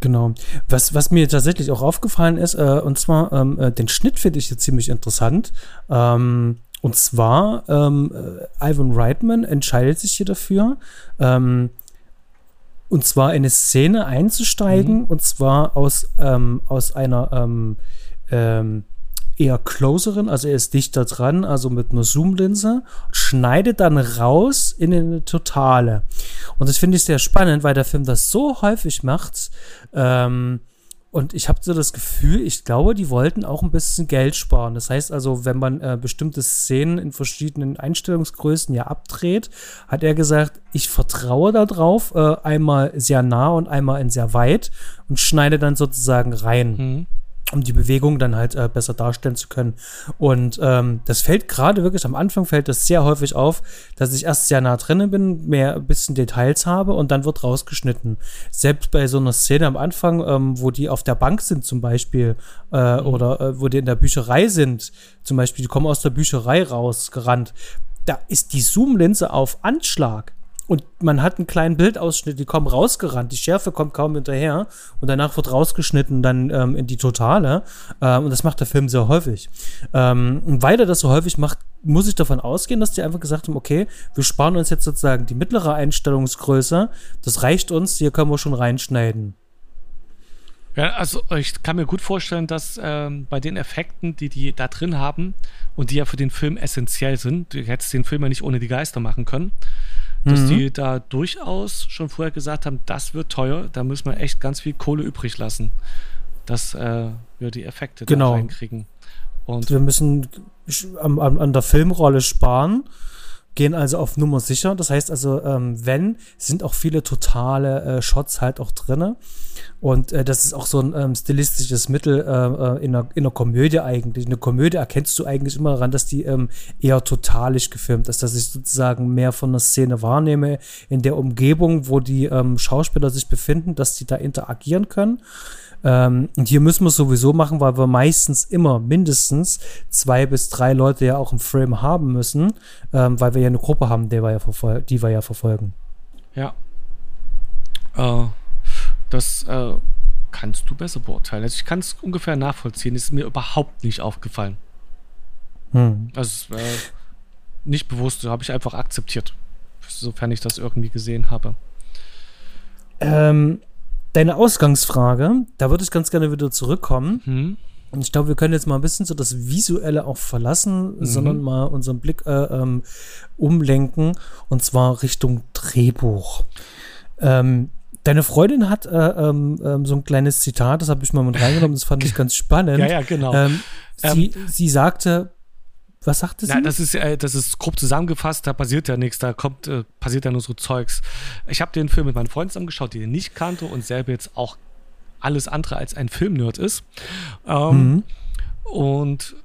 Genau. Was, was mir tatsächlich auch aufgefallen ist, äh, und zwar ähm, äh, den Schnitt finde ich jetzt ziemlich interessant. Ähm, und zwar, ähm, äh, Ivan Reitman entscheidet sich hier dafür, ähm, und zwar in eine Szene einzusteigen, mhm. und zwar aus, ähm, aus einer ähm, eher closeren, also er ist dichter dran, also mit einer Zoom-Linse, schneidet dann raus in eine Totale. Und das finde ich sehr spannend, weil der Film das so häufig macht. Ähm, und ich habe so das Gefühl, ich glaube, die wollten auch ein bisschen Geld sparen. Das heißt also, wenn man äh, bestimmte Szenen in verschiedenen Einstellungsgrößen ja abdreht, hat er gesagt, ich vertraue darauf, äh, einmal sehr nah und einmal in sehr weit und schneide dann sozusagen rein. Mhm um die Bewegung dann halt äh, besser darstellen zu können. Und ähm, das fällt gerade wirklich am Anfang fällt das sehr häufig auf, dass ich erst sehr nah drinnen bin, mehr ein bisschen Details habe und dann wird rausgeschnitten. Selbst bei so einer Szene am Anfang, ähm, wo die auf der Bank sind zum Beispiel äh, mhm. oder äh, wo die in der Bücherei sind, zum Beispiel, die kommen aus der Bücherei rausgerannt, da ist die Zoom-Linse auf Anschlag. Und man hat einen kleinen Bildausschnitt, die kommen rausgerannt, die Schärfe kommt kaum hinterher und danach wird rausgeschnitten dann ähm, in die Totale. Ähm, und das macht der Film sehr häufig. Ähm, und weil er das so häufig macht, muss ich davon ausgehen, dass die einfach gesagt haben, okay, wir sparen uns jetzt sozusagen die mittlere Einstellungsgröße, das reicht uns, hier können wir schon reinschneiden. Ja, also ich kann mir gut vorstellen, dass ähm, bei den Effekten, die die da drin haben und die ja für den Film essentiell sind, du hättest den Film ja nicht ohne die Geister machen können, dass mhm. die da durchaus schon vorher gesagt haben, das wird teuer, da müssen wir echt ganz viel Kohle übrig lassen, dass äh, wir die Effekte genau. da reinkriegen. Und wir müssen an, an der Filmrolle sparen gehen also auf Nummer sicher. Das heißt also, ähm, wenn, sind auch viele totale äh, Shots halt auch drinne. Und äh, das ist auch so ein ähm, stilistisches Mittel äh, äh in, einer, in einer Komödie eigentlich. Eine Komödie erkennst du eigentlich immer daran, dass die ähm, eher totalisch gefilmt ist, dass ich sozusagen mehr von der Szene wahrnehme, in der Umgebung, wo die ähm, Schauspieler sich befinden, dass die da interagieren können. Ähm, und hier müssen wir es sowieso machen, weil wir meistens immer mindestens zwei bis drei Leute ja auch im Frame haben müssen, ähm, weil wir ja eine Gruppe haben, die wir ja, die wir ja verfolgen. Ja. Äh, das äh, kannst du besser beurteilen. Also ich kann es ungefähr nachvollziehen. Ist mir überhaupt nicht aufgefallen. Hm. Also äh, nicht bewusst, habe ich einfach akzeptiert. Sofern ich das irgendwie gesehen habe. Ähm, deine Ausgangsfrage, da würde ich ganz gerne wieder zurückkommen. Mhm. Und ich glaube, wir können jetzt mal ein bisschen so das Visuelle auch verlassen, mhm. sondern mal unseren Blick äh, ähm, umlenken und zwar Richtung Drehbuch. Ähm, deine Freundin hat äh, ähm, ähm so ein kleines Zitat, das habe ich mal mit reingenommen, das fand ich ganz spannend. ja, ja, genau. Ähm, sie, ähm, sie sagte, was sagte sie? Ja, das ist, äh, das ist grob zusammengefasst, da passiert ja nichts, da kommt, äh, passiert ja nur so Zeugs. Ich habe den Film mit meinen Freunden zusammengeschaut, die den nicht kannte und selber jetzt auch alles andere als ein Filmnerd ist. Ähm, mhm. Und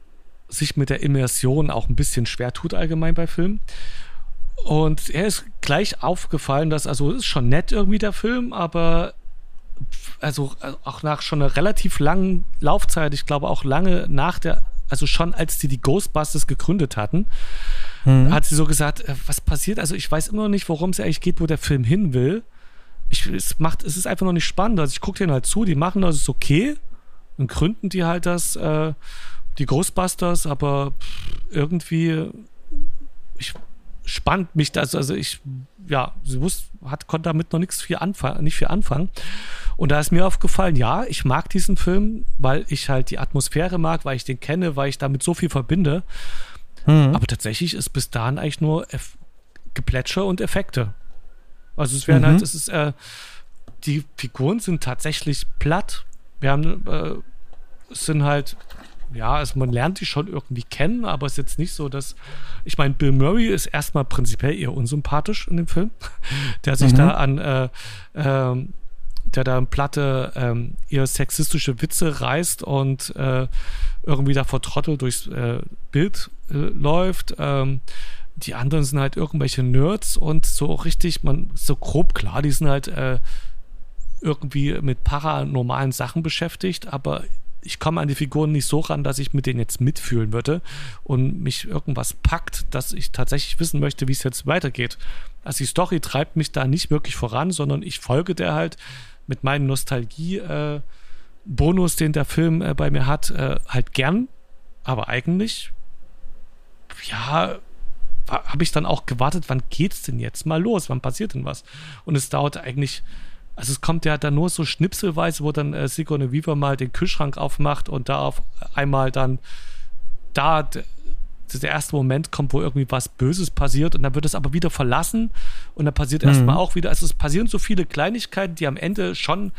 sich mit der Immersion auch ein bisschen schwer tut allgemein bei Filmen. Und er ist gleich aufgefallen, dass, also ist schon nett irgendwie der Film, aber also auch nach schon einer relativ langen Laufzeit, ich glaube auch lange nach der, also schon als die die Ghostbusters gegründet hatten, mhm. hat sie so gesagt, äh, was passiert? Also ich weiß immer noch nicht, worum es eigentlich geht, wo der Film hin will. Ich, es macht, es ist einfach noch nicht spannend. Also ich gucke denen halt zu, die machen das, ist okay. Und gründen die halt das, äh, die Ghostbusters, aber irgendwie, ich spannt mich das, also ich, ja, sie wusste, hat, konnte damit noch nichts viel anfangen, nicht viel anfangen. Und da ist mir aufgefallen, ja, ich mag diesen Film, weil ich halt die Atmosphäre mag, weil ich den kenne, weil ich damit so viel verbinde. Mhm. Aber tatsächlich ist bis dahin eigentlich nur Eff Geplätscher und Effekte. Also es werden mhm. halt, es ist, äh, die Figuren sind tatsächlich platt. Wir haben, äh, es sind halt ja, also man lernt die schon irgendwie kennen, aber es ist jetzt nicht so, dass. Ich meine, Bill Murray ist erstmal prinzipiell eher unsympathisch in dem Film, der sich mhm. da an, äh, äh, der da in Platte ähm, eher sexistische Witze reißt und äh, irgendwie da vor Trottel durchs äh, Bild äh, läuft. Ähm, die anderen sind halt irgendwelche Nerds und so richtig, man, so grob klar, die sind halt äh, irgendwie mit paranormalen Sachen beschäftigt, aber ich komme an die Figuren nicht so ran, dass ich mit denen jetzt mitfühlen würde und mich irgendwas packt, dass ich tatsächlich wissen möchte, wie es jetzt weitergeht. Also die Story treibt mich da nicht wirklich voran, sondern ich folge der halt mit meinem Nostalgie-Bonus, äh, den der Film äh, bei mir hat, äh, halt gern. Aber eigentlich, ja, habe ich dann auch gewartet, wann geht's denn jetzt mal los? Wann passiert denn was? Und es dauert eigentlich also es kommt ja dann nur so schnipselweise, wo dann äh, Sigourney Weaver mal den Kühlschrank aufmacht und da auf einmal dann da der erste Moment kommt, wo irgendwie was Böses passiert und dann wird es aber wieder verlassen und dann passiert mhm. erstmal auch wieder, also es passieren so viele Kleinigkeiten, die am Ende schon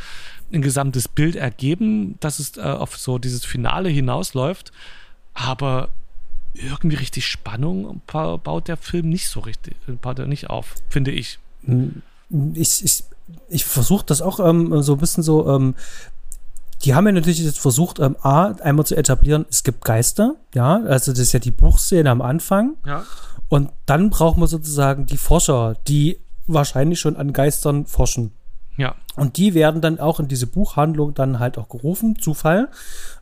ein gesamtes Bild ergeben, dass es äh, auf so dieses Finale hinausläuft, aber irgendwie richtig Spannung baut der Film nicht so richtig, baut er nicht auf, finde ich. Ich, ich ich versuche das auch ähm, so ein bisschen so, ähm, die haben ja natürlich jetzt versucht, ähm, A, einmal zu etablieren, es gibt Geister, ja, also das ist ja die Buchszene am Anfang. Ja. Und dann braucht man sozusagen die Forscher, die wahrscheinlich schon an Geistern forschen. Ja. Und die werden dann auch in diese Buchhandlung dann halt auch gerufen, Zufall,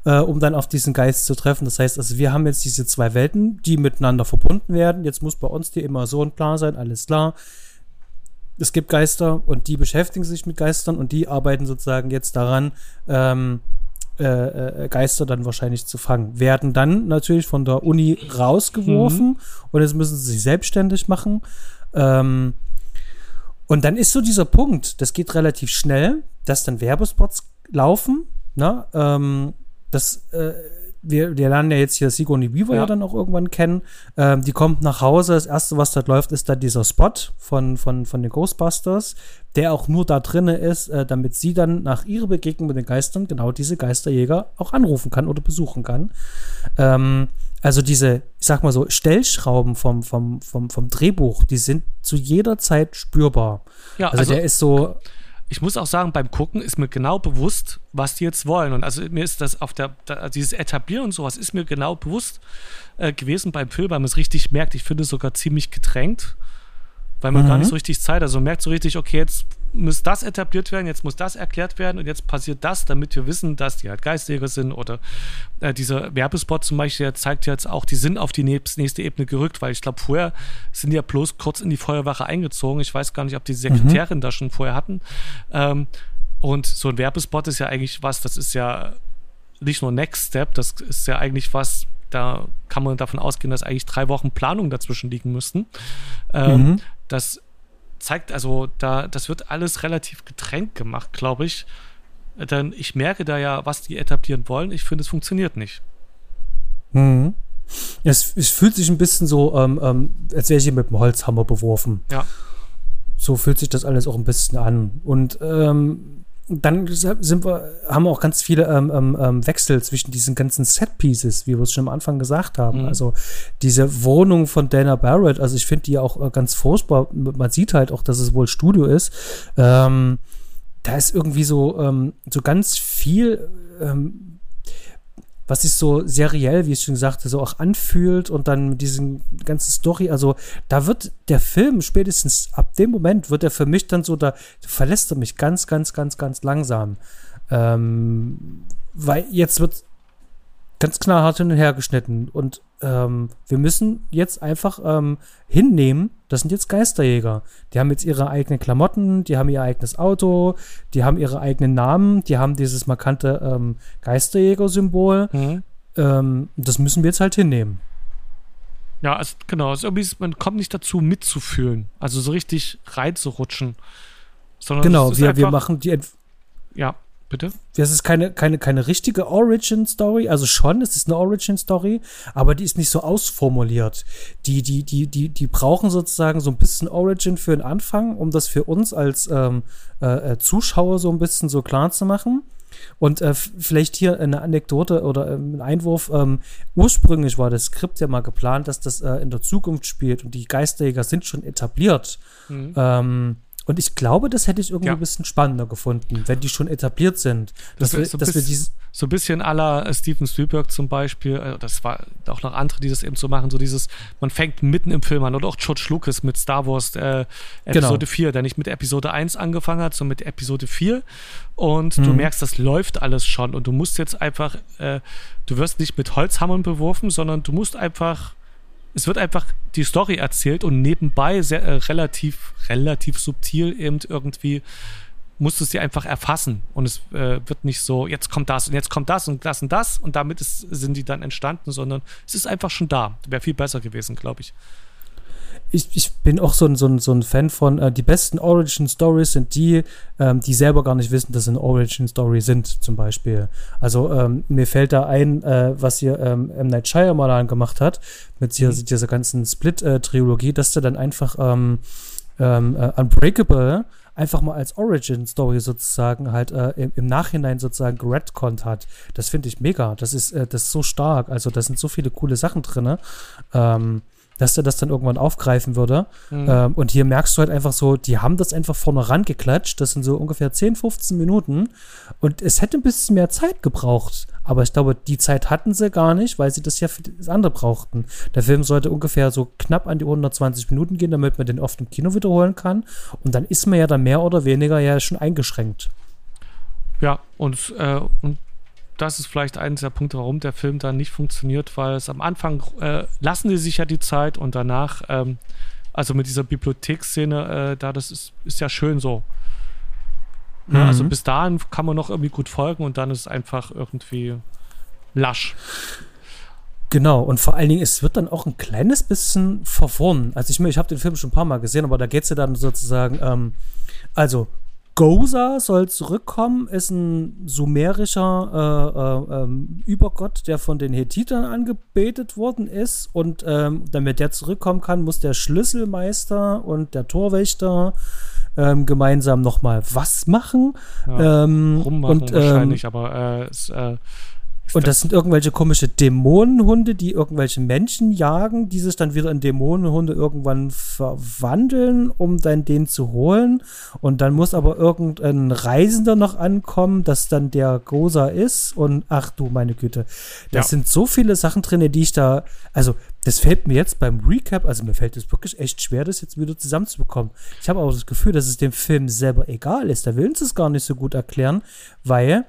äh, um dann auf diesen Geist zu treffen. Das heißt, also wir haben jetzt diese zwei Welten, die miteinander verbunden werden. Jetzt muss bei uns die Immersion klar sein, alles klar es gibt Geister und die beschäftigen sich mit Geistern und die arbeiten sozusagen jetzt daran, ähm, äh, äh, Geister dann wahrscheinlich zu fangen. Werden dann natürlich von der Uni rausgeworfen mhm. und jetzt müssen sie sich selbstständig machen. Ähm, und dann ist so dieser Punkt, das geht relativ schnell, dass dann Werbespots laufen. Ne? Ähm, das äh, wir, wir lernen ja jetzt hier Sigourney Weaver ja. ja dann auch irgendwann kennen. Ähm, die kommt nach Hause. Das erste, was dort läuft, ist dann dieser Spot von, von, von den Ghostbusters, der auch nur da drinne ist, äh, damit sie dann nach ihrer Begegnung mit den Geistern genau diese Geisterjäger auch anrufen kann oder besuchen kann. Ähm, also diese, ich sag mal so, Stellschrauben vom, vom, vom, vom Drehbuch, die sind zu jeder Zeit spürbar. Ja, also, also der ist so ich muss auch sagen, beim Gucken ist mir genau bewusst, was die jetzt wollen. Und also mir ist das auf der, also dieses Etablieren und sowas ist mir genau bewusst äh, gewesen beim Film, weil man es richtig merkt. Ich finde es sogar ziemlich gedrängt weil man mhm. gar nicht mhm. so richtig Zeit hat. Also man merkt so richtig, okay, jetzt muss das etabliert werden, jetzt muss das erklärt werden und jetzt passiert das, damit wir wissen, dass die halt Geistjäger sind oder äh, dieser Werbespot zum Beispiel, der zeigt jetzt auch, die sind auf die nächste Ebene gerückt, weil ich glaube, vorher sind die ja bloß kurz in die Feuerwache eingezogen. Ich weiß gar nicht, ob die Sekretärin mhm. da schon vorher hatten. Ähm, und so ein Werbespot ist ja eigentlich was, das ist ja nicht nur Next Step, das ist ja eigentlich was, da kann man davon ausgehen, dass eigentlich drei Wochen Planung dazwischen liegen müssten. Ähm, mhm. Das zeigt also, da, das wird alles relativ gedrängt gemacht, glaube ich. Denn ich merke da ja, was die etablieren wollen. Ich finde, es funktioniert nicht. Mhm. Es, es fühlt sich ein bisschen so, ähm, ähm, als wäre ich mit dem Holzhammer beworfen. Ja. So fühlt sich das alles auch ein bisschen an. Und ähm, dann sind wir, haben wir auch ganz viele ähm, ähm, ähm, Wechsel zwischen diesen ganzen Set-Pieces, wie wir es schon am Anfang gesagt haben. Mhm. Also diese Wohnung von Dana Barrett, also ich finde die auch äh, ganz furchtbar. Man sieht halt auch, dass es wohl Studio ist. Ähm, da ist irgendwie so, ähm, so ganz viel, ähm, was sich so seriell, wie ich schon sagte, so auch anfühlt und dann mit diesen ganzen Story, also da wird der Film spätestens ab dem Moment wird er für mich dann so, da verlässt er mich ganz, ganz, ganz, ganz langsam. Ähm, weil jetzt wird ganz knallhart hin und her geschnitten. Und ähm, wir müssen jetzt einfach ähm, hinnehmen, das sind jetzt Geisterjäger. Die haben jetzt ihre eigenen Klamotten, die haben ihr eigenes Auto, die haben ihre eigenen Namen, die haben dieses markante ähm, Geisterjäger-Symbol. Mhm. Ähm, das müssen wir jetzt halt hinnehmen. Ja, also, genau. Also man kommt nicht dazu, mitzufühlen. Also so richtig reinzurutschen. Sondern genau, wir, wir machen die. Ja. Bitte? Das ist keine, keine, keine richtige Origin-Story, also schon, es ist eine Origin-Story, aber die ist nicht so ausformuliert. Die, die, die, die, die brauchen sozusagen so ein bisschen Origin für den Anfang, um das für uns als ähm, äh, äh Zuschauer so ein bisschen so klar zu machen. Und äh, vielleicht hier eine Anekdote oder ähm, ein Einwurf. Ähm, ursprünglich war das Skript ja mal geplant, dass das äh, in der Zukunft spielt und die Geisterjäger sind schon etabliert. Mhm. Ähm, und ich glaube, das hätte ich irgendwie ja. ein bisschen spannender gefunden, wenn die schon etabliert sind. Dass, das wir, so dass wir dieses so ein bisschen aller Steven Spielberg zum Beispiel, äh, das war auch noch andere, die das eben so machen, so dieses, man fängt mitten im Film an oder auch George Lucas mit Star Wars äh, Episode genau. 4, der nicht mit Episode 1 angefangen hat, sondern mit Episode 4 und mhm. du merkst, das läuft alles schon und du musst jetzt einfach, äh, du wirst nicht mit Holzhammern beworfen, sondern du musst einfach es wird einfach die Story erzählt und nebenbei sehr, äh, relativ, relativ subtil eben irgendwie musst du sie einfach erfassen und es äh, wird nicht so, jetzt kommt das und jetzt kommt das und das und das und damit ist, sind die dann entstanden, sondern es ist einfach schon da. Wäre viel besser gewesen, glaube ich ich, ich bin auch so ein, so ein, so ein Fan von, äh, die besten Origin Stories sind die, ähm, die selber gar nicht wissen, dass sie eine Origin Story sind, zum Beispiel. Also ähm, mir fällt da ein, äh, was hier ähm, M. Night Shyamalan gemacht hat, mit dieser, mhm. dieser ganzen Split-Trilogie, dass der dann einfach ähm, ähm, äh, Unbreakable einfach mal als Origin-Story sozusagen halt äh, im, im, Nachhinein sozusagen geredconnt hat. Das finde ich mega. Das ist, äh, das ist so stark. Also da sind so viele coole Sachen drin. Ähm, dass er das dann irgendwann aufgreifen würde. Mhm. Ähm, und hier merkst du halt einfach so, die haben das einfach vorne rangeklatscht. Das sind so ungefähr 10, 15 Minuten. Und es hätte ein bisschen mehr Zeit gebraucht. Aber ich glaube, die Zeit hatten sie gar nicht, weil sie das ja für das andere brauchten. Der Film sollte ungefähr so knapp an die 120 Minuten gehen, damit man den oft im Kino wiederholen kann. Und dann ist man ja dann mehr oder weniger ja schon eingeschränkt. Ja, und, äh, und das ist vielleicht eines der Punkte, warum der Film dann nicht funktioniert, weil es am Anfang äh, lassen sie sich ja die Zeit und danach, ähm, also mit dieser Bibliotheksszene, äh, da das ist, ist ja schön so. Mhm. Ja, also bis dahin kann man noch irgendwie gut folgen und dann ist es einfach irgendwie lasch. Genau, und vor allen Dingen, es wird dann auch ein kleines bisschen verworren. Also ich, ich habe den Film schon ein paar Mal gesehen, aber da geht es ja dann sozusagen, ähm, also Goza soll zurückkommen, ist ein sumerischer äh, äh, ähm, Übergott, der von den Hethitern angebetet worden ist. Und ähm, damit der zurückkommen kann, muss der Schlüsselmeister und der Torwächter ähm, gemeinsam nochmal was machen. Ja, ähm, rummachen und, ähm, wahrscheinlich, aber äh, es, äh, und das sind irgendwelche komische Dämonenhunde, die irgendwelche Menschen jagen, die sich dann wieder in Dämonenhunde irgendwann verwandeln, um dann den zu holen. Und dann muss aber irgendein Reisender noch ankommen, das dann der Gosa ist. Und ach du meine Güte, das ja. sind so viele Sachen drin, die ich da, also das fällt mir jetzt beim Recap, also mir fällt es wirklich echt schwer, das jetzt wieder zusammenzubekommen. Ich habe auch das Gefühl, dass es dem Film selber egal ist. Da will uns es gar nicht so gut erklären, weil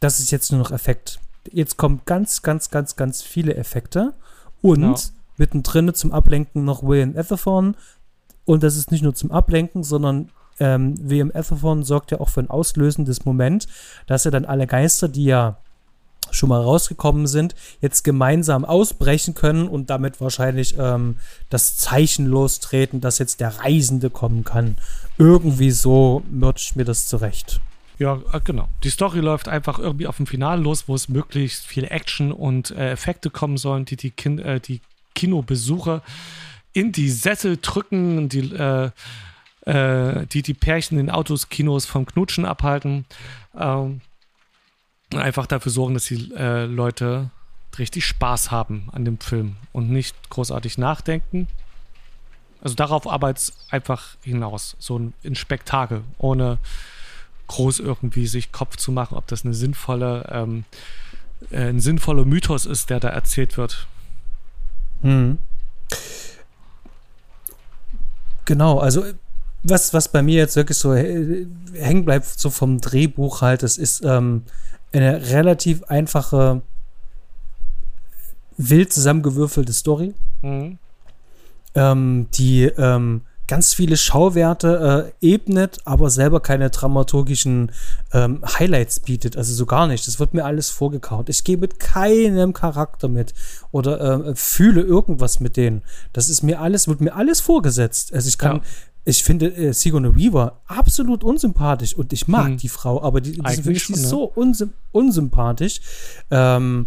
das ist jetzt nur noch Effekt jetzt kommen ganz, ganz, ganz, ganz viele Effekte und genau. mittendrin zum Ablenken noch William Etherthorn. Und das ist nicht nur zum Ablenken, sondern ähm, William Etherthorn sorgt ja auch für ein auslösendes Moment, dass er dann alle Geister, die ja schon mal rausgekommen sind, jetzt gemeinsam ausbrechen können und damit wahrscheinlich ähm, das Zeichen lostreten, dass jetzt der Reisende kommen kann. Irgendwie so mercht mir das zurecht. Ja, äh, genau. Die Story läuft einfach irgendwie auf dem Finale los, wo es möglichst viel Action und äh, Effekte kommen sollen, die die, kind, äh, die Kinobesucher in die Sessel drücken, die, äh, äh, die die Pärchen in Autos, Kinos vom Knutschen abhalten. Ähm, einfach dafür sorgen, dass die äh, Leute richtig Spaß haben an dem Film und nicht großartig nachdenken. Also darauf arbeitet es einfach hinaus. So ein, ein Spektakel, ohne groß irgendwie sich Kopf zu machen, ob das eine sinnvolle ähm, äh, ein sinnvoller Mythos ist, der da erzählt wird. Hm. Genau, also was, was bei mir jetzt wirklich so hängen bleibt, so vom Drehbuch halt, das ist ähm, eine relativ einfache, wild zusammengewürfelte Story, mhm. ähm, die ähm, ganz viele Schauwerte äh, ebnet, aber selber keine dramaturgischen ähm, Highlights bietet. Also so gar nicht. Das wird mir alles vorgekaut. Ich gehe mit keinem Charakter mit oder äh, fühle irgendwas mit denen. Das ist mir alles, wird mir alles vorgesetzt. Also ich kann, ja. ich finde äh, Sigourney Weaver absolut unsympathisch und ich mag hm. die Frau, aber die, die ich schon, ne? so unsym unsympathisch. Ähm,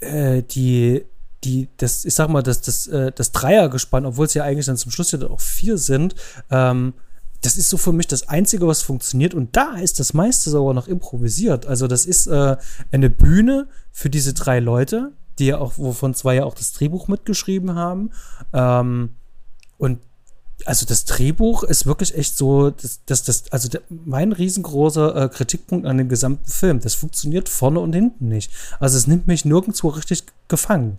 äh, die die, das, ich sag mal, das, das, äh, das Dreiergespann, obwohl es ja eigentlich dann zum Schluss ja auch vier sind, ähm, das ist so für mich das Einzige, was funktioniert. Und da ist das meiste sogar noch improvisiert. Also, das ist äh, eine Bühne für diese drei Leute, die ja auch, wovon zwei ja auch das Drehbuch mitgeschrieben haben. Ähm, und also das Drehbuch ist wirklich echt so, das, das, das also der, mein riesengroßer äh, Kritikpunkt an dem gesamten Film. Das funktioniert vorne und hinten nicht. Also es nimmt mich nirgendwo richtig gefangen.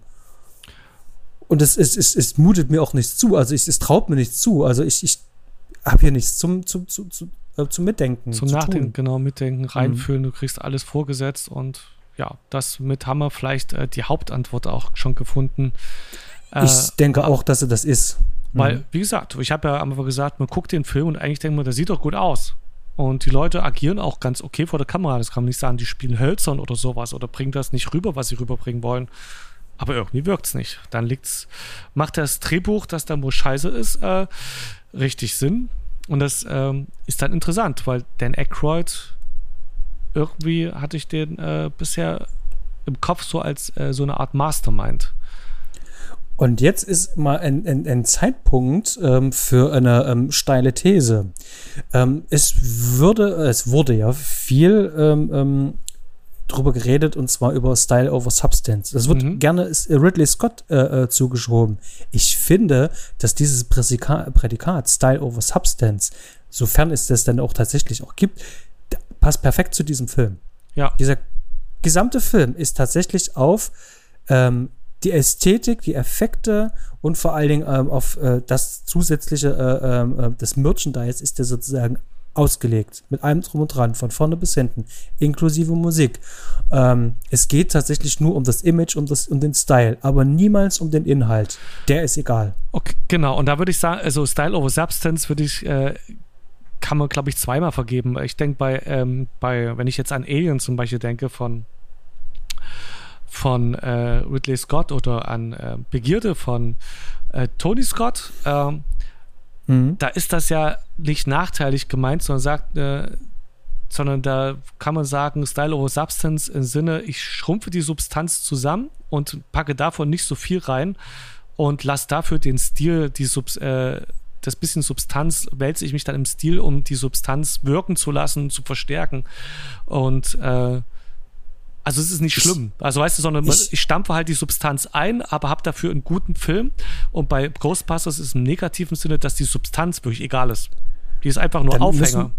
Und es, es, es, es mutet mir auch nichts zu. Also es, es traut mir nichts zu. Also ich, ich habe hier nichts zum, zum, zum, zum, äh, zum Mitdenken. Zum zu Nachdenken, tun. genau, mitdenken, reinfühlen. Mhm. Du kriegst alles vorgesetzt und ja, das mit haben wir vielleicht äh, die Hauptantwort auch schon gefunden. Äh, ich denke auch, dass er das ist. Weil, mhm. wie gesagt, ich habe ja einfach gesagt, man guckt den Film und eigentlich denkt man, der sieht doch gut aus. Und die Leute agieren auch ganz okay vor der Kamera. Das kann man nicht sagen, die spielen hölzern oder sowas oder bringen das nicht rüber, was sie rüberbringen wollen. Aber irgendwie wirkt es nicht. Dann liegt's, macht das Drehbuch, das da wohl scheiße ist, äh, richtig Sinn. Und das ähm, ist dann interessant, weil Dan Aykroyd, irgendwie hatte ich den äh, bisher im Kopf so als äh, so eine Art Mastermind. Und jetzt ist mal ein, ein, ein Zeitpunkt ähm, für eine ähm, steile These. Ähm, es würde, es wurde ja viel ähm, ähm, drüber geredet und zwar über Style over Substance. Das wird mhm. gerne Ridley Scott äh, äh, zugeschoben. Ich finde, dass dieses Präsika Prädikat Style over Substance, sofern es das dann auch tatsächlich auch gibt, passt perfekt zu diesem Film. Ja. Dieser gesamte Film ist tatsächlich auf ähm, die Ästhetik, die Effekte und vor allen Dingen ähm, auf äh, das zusätzliche, äh, ähm, äh, das Merchandise ist der sozusagen ausgelegt. Mit allem drum und dran, von vorne bis hinten, inklusive Musik. Ähm, es geht tatsächlich nur um das Image, um, das, um den Style, aber niemals um den Inhalt. Der ist egal. Okay, genau, und da würde ich sagen, also Style over Substance würde ich, äh, kann man, glaube ich, zweimal vergeben. Ich denke bei, ähm, bei, wenn ich jetzt an Alien zum Beispiel denke, von von äh, Ridley Scott oder an äh, Begierde von äh, Tony Scott, ähm, Mhm. Da ist das ja nicht nachteilig gemeint, sondern sagt, äh, sondern da kann man sagen, Style over Substance im Sinne, ich schrumpfe die Substanz zusammen und packe davon nicht so viel rein und lasse dafür den Stil, die Subs, äh, das bisschen Substanz, wälze ich mich dann im Stil, um die Substanz wirken zu lassen, zu verstärken. Und äh, also es ist nicht schlimm. Also weißt du, sondern ich, ich stampfe halt die Substanz ein, aber habe dafür einen guten Film. Und bei Ghostbusters ist es im negativen Sinne, dass die Substanz wirklich egal ist. Die ist einfach nur Aufhänger. Müssen,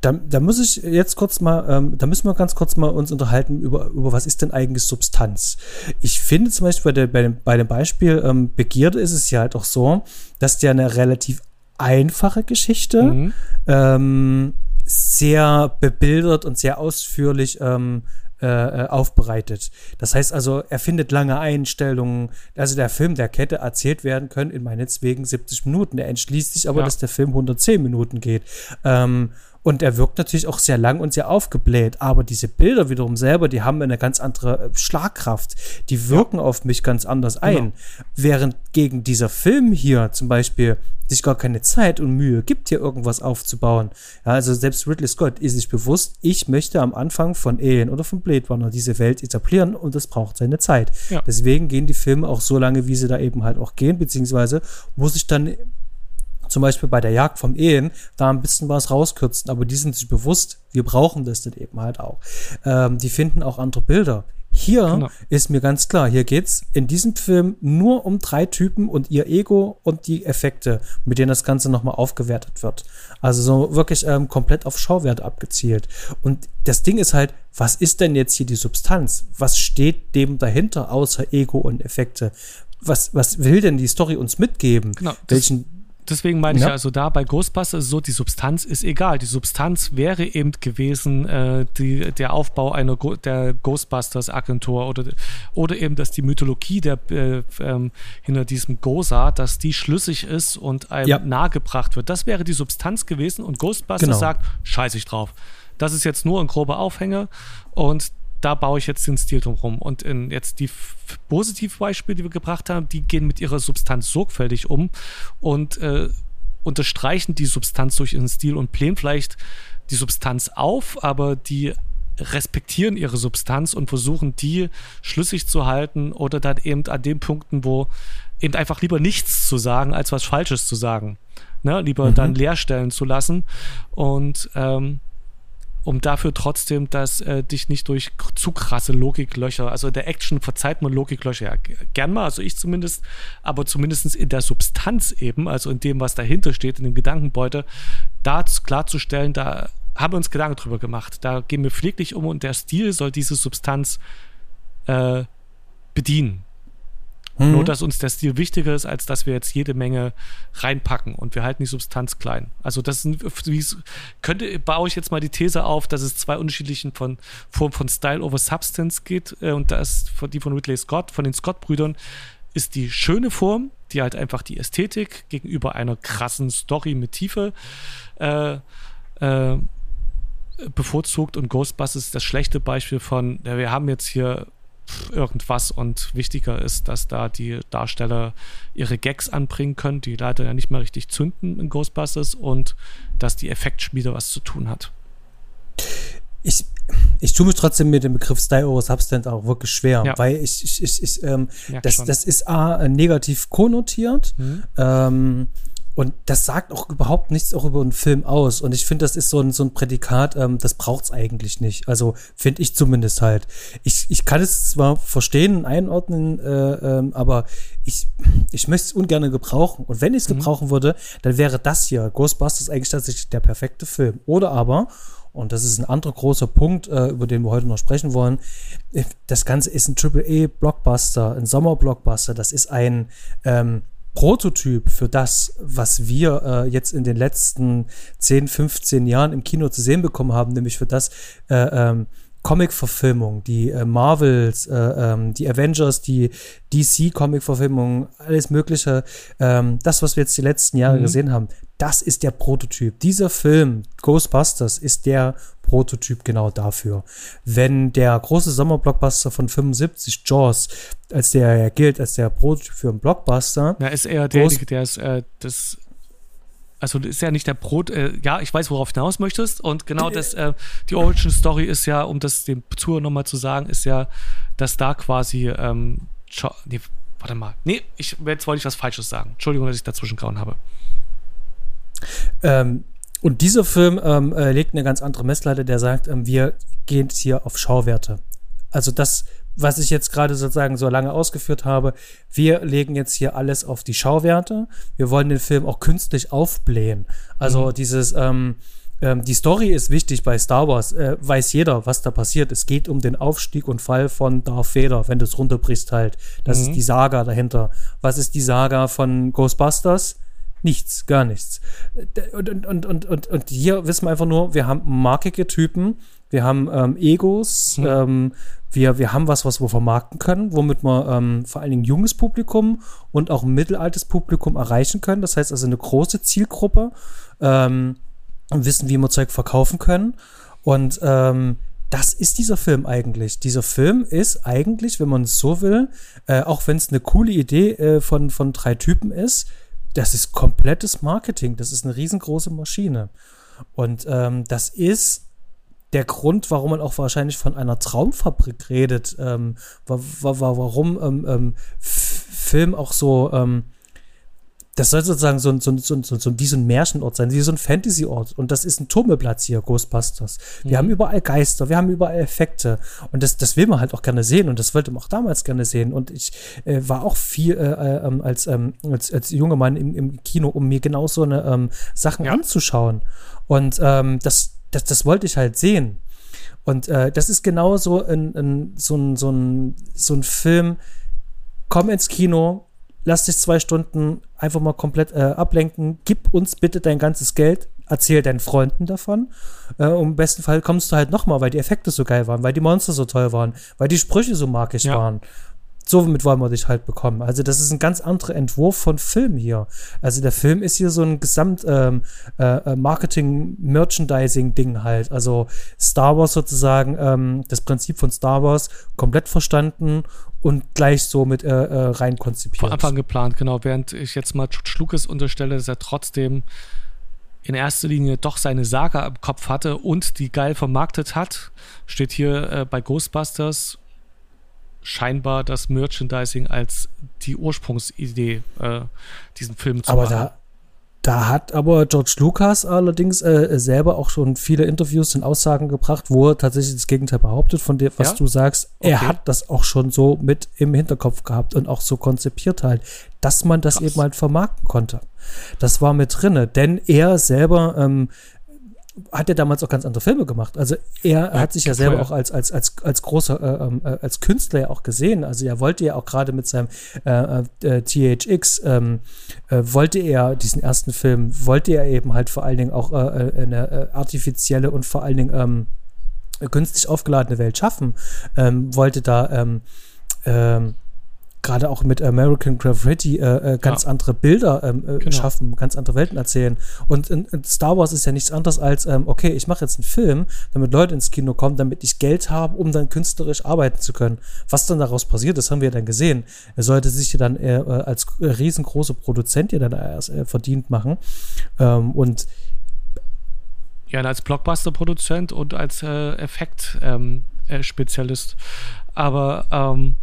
da, da muss ich jetzt kurz mal, ähm, da müssen wir ganz kurz mal uns unterhalten über, über was ist denn eigentlich Substanz. Ich finde zum Beispiel bei, der, bei, dem, bei dem Beispiel ähm, Begierde ist es ja halt auch so, dass der eine relativ einfache Geschichte mhm. ähm, sehr bebildert und sehr ausführlich ähm, äh, äh, aufbereitet. Das heißt also, er findet lange Einstellungen. Also der Film, der Kette erzählt werden können in meinetwegen 70 Minuten. Er entschließt sich aber, ja. dass der Film 110 Minuten geht. Ähm, und er wirkt natürlich auch sehr lang und sehr aufgebläht. Aber diese Bilder wiederum selber, die haben eine ganz andere äh, Schlagkraft. Die wirken ja. auf mich ganz anders ein. Genau. Während gegen dieser Film hier zum Beispiel sich gar keine Zeit und Mühe gibt, hier irgendwas aufzubauen. Ja, also selbst Ridley Scott ist sich bewusst, ich möchte am Anfang von Alien oder von Blade Runner diese Welt etablieren und das braucht seine Zeit. Ja. Deswegen gehen die Filme auch so lange, wie sie da eben halt auch gehen, beziehungsweise muss ich dann zum Beispiel bei der Jagd vom Ehen da ein bisschen was rauskürzen, aber die sind sich bewusst, wir brauchen das dann eben halt auch. Ähm, die finden auch andere Bilder. Hier genau. ist mir ganz klar, hier geht es in diesem Film nur um drei Typen und ihr Ego und die Effekte, mit denen das Ganze nochmal aufgewertet wird. Also so wirklich ähm, komplett auf Schauwert abgezielt. Und das Ding ist halt, was ist denn jetzt hier die Substanz? Was steht dem dahinter außer Ego und Effekte? Was, was will denn die Story uns mitgeben? Genau, Welchen deswegen meine ich ja, also da bei Ghostbusters so, die Substanz ist egal. Die Substanz wäre eben gewesen äh, die, der Aufbau einer Go der Ghostbusters-Agentur oder, oder eben, dass die Mythologie der, äh, ähm, hinter diesem Gosa, dass die schlüssig ist und einem ja. nahegebracht wird. Das wäre die Substanz gewesen und Ghostbusters genau. sagt, scheiße ich drauf. Das ist jetzt nur ein grober Aufhänger und da baue ich jetzt den Stil drumherum. Und in jetzt die Positivbeispiele, die wir gebracht haben, die gehen mit ihrer Substanz sorgfältig um und äh, unterstreichen die Substanz durch ihren Stil und blähen vielleicht die Substanz auf, aber die respektieren ihre Substanz und versuchen die schlüssig zu halten oder dann eben an den Punkten, wo eben einfach lieber nichts zu sagen, als was Falsches zu sagen. Ne? Lieber mhm. dann leerstellen zu lassen. Und ähm, um dafür trotzdem, dass äh, dich nicht durch zu krasse Logiklöcher, also in der Action verzeiht man Logiklöcher ja gern mal, also ich zumindest, aber zumindest in der Substanz eben, also in dem, was dahinter steht, in dem Gedankenbeute, da klarzustellen, da haben wir uns Gedanken drüber gemacht. Da gehen wir pfleglich um und der Stil soll diese Substanz äh, bedienen. Mhm. Nur, dass uns der Stil wichtiger ist, als dass wir jetzt jede Menge reinpacken und wir halten die Substanz klein. Also das wie könnte, baue ich jetzt mal die These auf, dass es zwei unterschiedlichen von, Formen von Style over Substance geht äh, und das die von Ridley Scott, von den Scott-Brüdern, ist die schöne Form, die halt einfach die Ästhetik gegenüber einer krassen Story mit Tiefe äh, äh, bevorzugt und Ghostbusters ist das schlechte Beispiel von, wir haben jetzt hier irgendwas und wichtiger ist, dass da die Darsteller ihre Gags anbringen können, die leider ja nicht mehr richtig zünden in Ghostbusters und dass die Effektschmiede was zu tun hat. Ich, ich tue mich trotzdem mit dem Begriff Style over Substance auch wirklich schwer, ja. weil ich, ich, ich, ich ähm, das, das ist A, negativ konnotiert. Mhm. Ähm, und das sagt auch überhaupt nichts auch über einen Film aus. Und ich finde, das ist so ein, so ein Prädikat, ähm, das es eigentlich nicht. Also finde ich zumindest halt. Ich, ich kann es zwar verstehen, einordnen, äh, ähm, aber ich, ich möchte es ungern gebrauchen. Und wenn ich es mhm. gebrauchen würde, dann wäre das hier, Ghostbusters, eigentlich tatsächlich der perfekte Film. Oder aber, und das ist ein anderer großer Punkt, äh, über den wir heute noch sprechen wollen. Das Ganze ist ein Triple-A-Blockbuster, ein Sommer-Blockbuster. Das ist ein ähm, Prototyp für das, was wir äh, jetzt in den letzten 10, 15 Jahren im Kino zu sehen bekommen haben, nämlich für das äh, ähm, Comic-Verfilmung, die äh, Marvels, äh, ähm, die Avengers, die DC-Comic-Verfilmung, alles Mögliche, ähm, das, was wir jetzt die letzten Jahre mhm. gesehen haben, das ist der Prototyp. Dieser Film, Ghostbusters, ist der Prototyp genau dafür. Wenn der große Sommerblockbuster von 75, Jaws, als der ja gilt, als der Prototyp für einen Blockbuster. Ja, ist eher derjenige, der ist, äh, das also ist ja nicht der Brot, äh, ja, ich weiß, worauf du hinaus möchtest. Und genau das, äh, die Origin Story ist ja, um das dem Zuhörer nochmal zu sagen, ist ja, dass da quasi, ähm, nee, warte mal, nee, ich, jetzt wollte ich was Falsches sagen. Entschuldigung, dass ich dazwischen grauen habe. Ähm, und dieser Film ähm, äh, legt eine ganz andere Messlatte, der sagt, ähm, wir gehen hier auf Schauwerte. Also das, was ich jetzt gerade sozusagen so lange ausgeführt habe, wir legen jetzt hier alles auf die Schauwerte. Wir wollen den Film auch künstlich aufblähen. Also mhm. dieses, ähm, ähm, die Story ist wichtig bei Star Wars, äh, weiß jeder, was da passiert. Es geht um den Aufstieg und Fall von Darth Vader, wenn du es runterbrichst halt. Das mhm. ist die Saga dahinter. Was ist die Saga von Ghostbusters? Nichts, gar nichts. Und, und, und, und, und, und hier wissen wir einfach nur, wir haben markige Typen, wir haben ähm, Egos, mhm. ähm, wir, wir haben was, was wir vermarkten können, womit wir ähm, vor allen Dingen junges Publikum und auch ein mittelaltes Publikum erreichen können. Das heißt also eine große Zielgruppe ähm, wissen, wie wir Zeug verkaufen können. Und ähm, das ist dieser Film eigentlich. Dieser Film ist eigentlich, wenn man es so will, äh, auch wenn es eine coole Idee äh, von, von drei Typen ist, das ist komplettes Marketing. Das ist eine riesengroße Maschine. Und ähm, das ist der Grund, warum man auch wahrscheinlich von einer Traumfabrik redet, ähm, warum ähm, ähm, Film auch so, ähm, das soll sozusagen so, so, so, so, so wie so ein Märchenort sein, wie so ein Fantasy-Ort. Und das ist ein Tummelplatz hier, Ghostbusters. Wir mhm. haben überall Geister, wir haben überall Effekte. Und das, das will man halt auch gerne sehen. Und das wollte man auch damals gerne sehen. Und ich äh, war auch viel äh, äh, ähm, als, ähm, als, als junger Mann im, im Kino, um mir genau so eine ähm, Sachen ja. anzuschauen. Und ähm, das, das, das wollte ich halt sehen. Und äh, das ist genau so ein, ein, so, ein, so, ein, so ein Film. Komm ins Kino, lass dich zwei Stunden einfach mal komplett äh, ablenken, gib uns bitte dein ganzes Geld, erzähl deinen Freunden davon. Äh, Im besten Fall kommst du halt nochmal, weil die Effekte so geil waren, weil die Monster so toll waren, weil die Sprüche so magisch ja. waren somit wollen wir dich halt bekommen. Also das ist ein ganz anderer Entwurf von Film hier. Also der Film ist hier so ein Gesamt ähm, äh, Marketing-Merchandising-Ding halt. Also Star Wars sozusagen, ähm, das Prinzip von Star Wars komplett verstanden und gleich so mit äh, äh, rein konzipiert. Von Anfang geplant, genau. Während ich jetzt mal Schluckes unterstelle, dass er trotzdem in erster Linie doch seine Saga im Kopf hatte und die geil vermarktet hat, steht hier äh, bei Ghostbusters scheinbar das Merchandising als die Ursprungsidee, äh, diesen Film zu aber machen. Da, da hat aber George Lucas allerdings äh, selber auch schon viele Interviews und Aussagen gebracht, wo er tatsächlich das Gegenteil behauptet von dem, was ja? du sagst. Okay. Er hat das auch schon so mit im Hinterkopf gehabt und auch so konzipiert halt, dass man das Krass. eben halt vermarkten konnte. Das war mit drinne, denn er selber ähm, hat er damals auch ganz andere Filme gemacht. Also er ja, hat sich ja selber auch als, als, als, als großer, äh, ähm, äh, als Künstler ja auch gesehen. Also er wollte ja auch gerade mit seinem äh, äh, THX, ähm, äh, wollte er diesen ersten Film, wollte er eben halt vor allen Dingen auch äh, eine artifizielle und vor allen Dingen ähm, günstig aufgeladene Welt schaffen. Ähm, wollte da ähm, ähm, gerade auch mit American Graffiti äh, äh, ganz ja. andere Bilder ähm, äh, genau. schaffen, ganz andere Welten erzählen. Und, und, Star Wars ist ja nichts anderes als, ähm, okay, ich mache jetzt einen Film, damit Leute ins Kino kommen, damit ich Geld habe, um dann künstlerisch arbeiten zu können. Was dann daraus passiert, das haben wir dann gesehen. Er sollte sich ja dann äh, als riesengroßer Produzent ja dann erst äh, verdient machen. Ähm, und ja, als Blockbuster-Produzent und als äh, Effekt-Spezialist. Ähm, Aber ähm,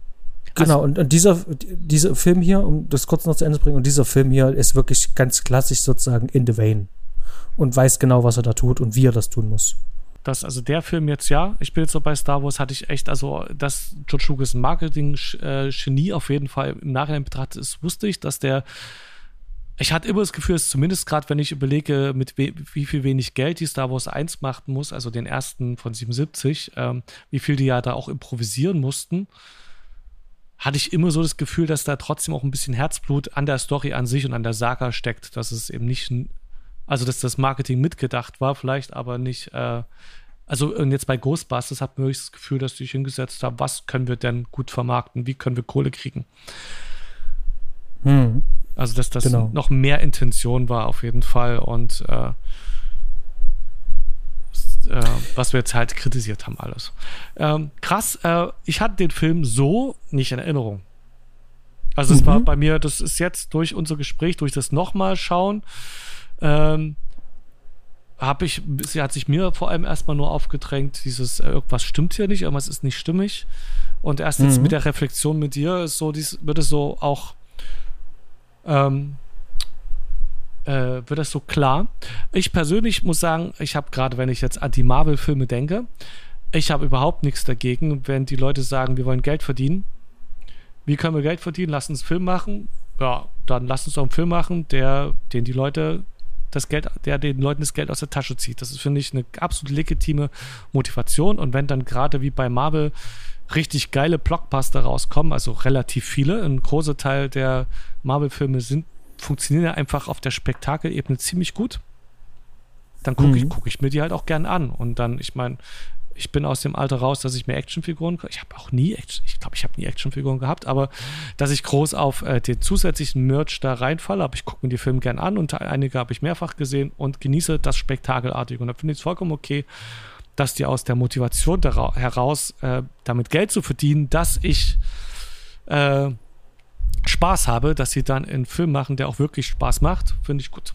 Genau, und, und dieser, dieser Film hier, um das kurz noch zu Ende zu bringen, und dieser Film hier ist wirklich ganz klassisch sozusagen in the vein und weiß genau, was er da tut und wie er das tun muss. Das, also der Film jetzt ja, ich bin jetzt so bei Star Wars, hatte ich echt, also dass George Lucas Marketing-Genie auf jeden Fall im Nachhinein betrachtet ist, wusste ich, dass der ich hatte immer das Gefühl, dass zumindest gerade, wenn ich überlege, mit wie viel wenig Geld die Star Wars 1 machen muss, also den ersten von 77, ähm, wie viel die ja da auch improvisieren mussten, hatte ich immer so das Gefühl, dass da trotzdem auch ein bisschen Herzblut an der Story an sich und an der Saga steckt, dass es eben nicht, also dass das Marketing mitgedacht war, vielleicht, aber nicht, äh, also und jetzt bei Ghostbusters hat man wirklich das Gefühl, dass die sich hingesetzt haben, was können wir denn gut vermarkten, wie können wir Kohle kriegen. Hm. Also dass das genau. noch mehr Intention war auf jeden Fall und äh, äh, was wir jetzt halt kritisiert haben, alles. Ähm, krass, äh, ich hatte den Film so nicht in Erinnerung. Also es mhm. war bei mir, das ist jetzt durch unser Gespräch, durch das nochmal schauen, ähm, habe ich, sie hat sich mir vor allem erstmal nur aufgedrängt, dieses, äh, irgendwas stimmt hier nicht, irgendwas ist nicht stimmig. Und erst jetzt mhm. mit der Reflexion mit dir ist so, dies, wird es so auch ähm, äh, wird das so klar. Ich persönlich muss sagen, ich habe gerade, wenn ich jetzt an die Marvel-Filme denke, ich habe überhaupt nichts dagegen, wenn die Leute sagen, wir wollen Geld verdienen. Wie können wir Geld verdienen? Lass uns einen Film machen. Ja, dann lass uns doch einen Film machen, der, den die Leute das Geld, der den Leuten das Geld aus der Tasche zieht. Das ist, finde ich, eine absolut legitime Motivation. Und wenn dann gerade wie bei Marvel richtig geile Blockbuster rauskommen, also relativ viele, ein großer Teil der Marvel-Filme sind funktionieren ja einfach auf der Spektakelebene ziemlich gut. Dann gucke mhm. ich, guck ich mir die halt auch gern an. Und dann, ich meine, ich bin aus dem Alter raus, dass ich mir Actionfiguren, ich habe auch nie, Action, ich glaube, ich habe nie Actionfiguren gehabt, aber dass ich groß auf äh, den zusätzlichen Merch da reinfalle, aber ich gucke mir die Filme gern an und einige habe ich mehrfach gesehen und genieße das Spektakelartige. Und da finde ich es vollkommen okay, dass die aus der Motivation heraus, äh, damit Geld zu verdienen, dass ich äh, Spaß habe, dass sie dann einen Film machen, der auch wirklich Spaß macht, finde ich gut.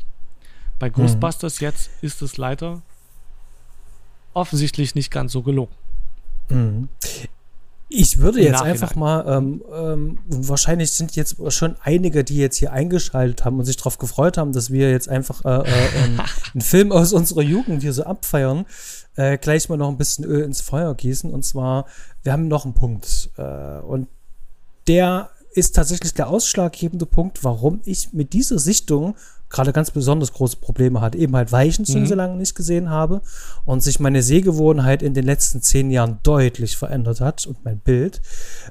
Bei mhm. Ghostbusters mhm. jetzt ist es leider offensichtlich nicht ganz so gelungen. Mhm. Ich würde jetzt einfach mal, ähm, ähm, wahrscheinlich sind jetzt schon einige, die jetzt hier eingeschaltet haben und sich darauf gefreut haben, dass wir jetzt einfach äh, äh, ähm, einen Film aus unserer Jugend hier so abfeiern, äh, gleich mal noch ein bisschen Öl ins Feuer gießen. Und zwar, wir haben noch einen Punkt. Äh, und der ist tatsächlich der ausschlaggebende Punkt, warum ich mit dieser Sichtung gerade ganz besonders große Probleme hatte. Eben halt Weichenzungen mhm. so lange nicht gesehen habe und sich meine Sehgewohnheit in den letzten zehn Jahren deutlich verändert hat und mein Bild.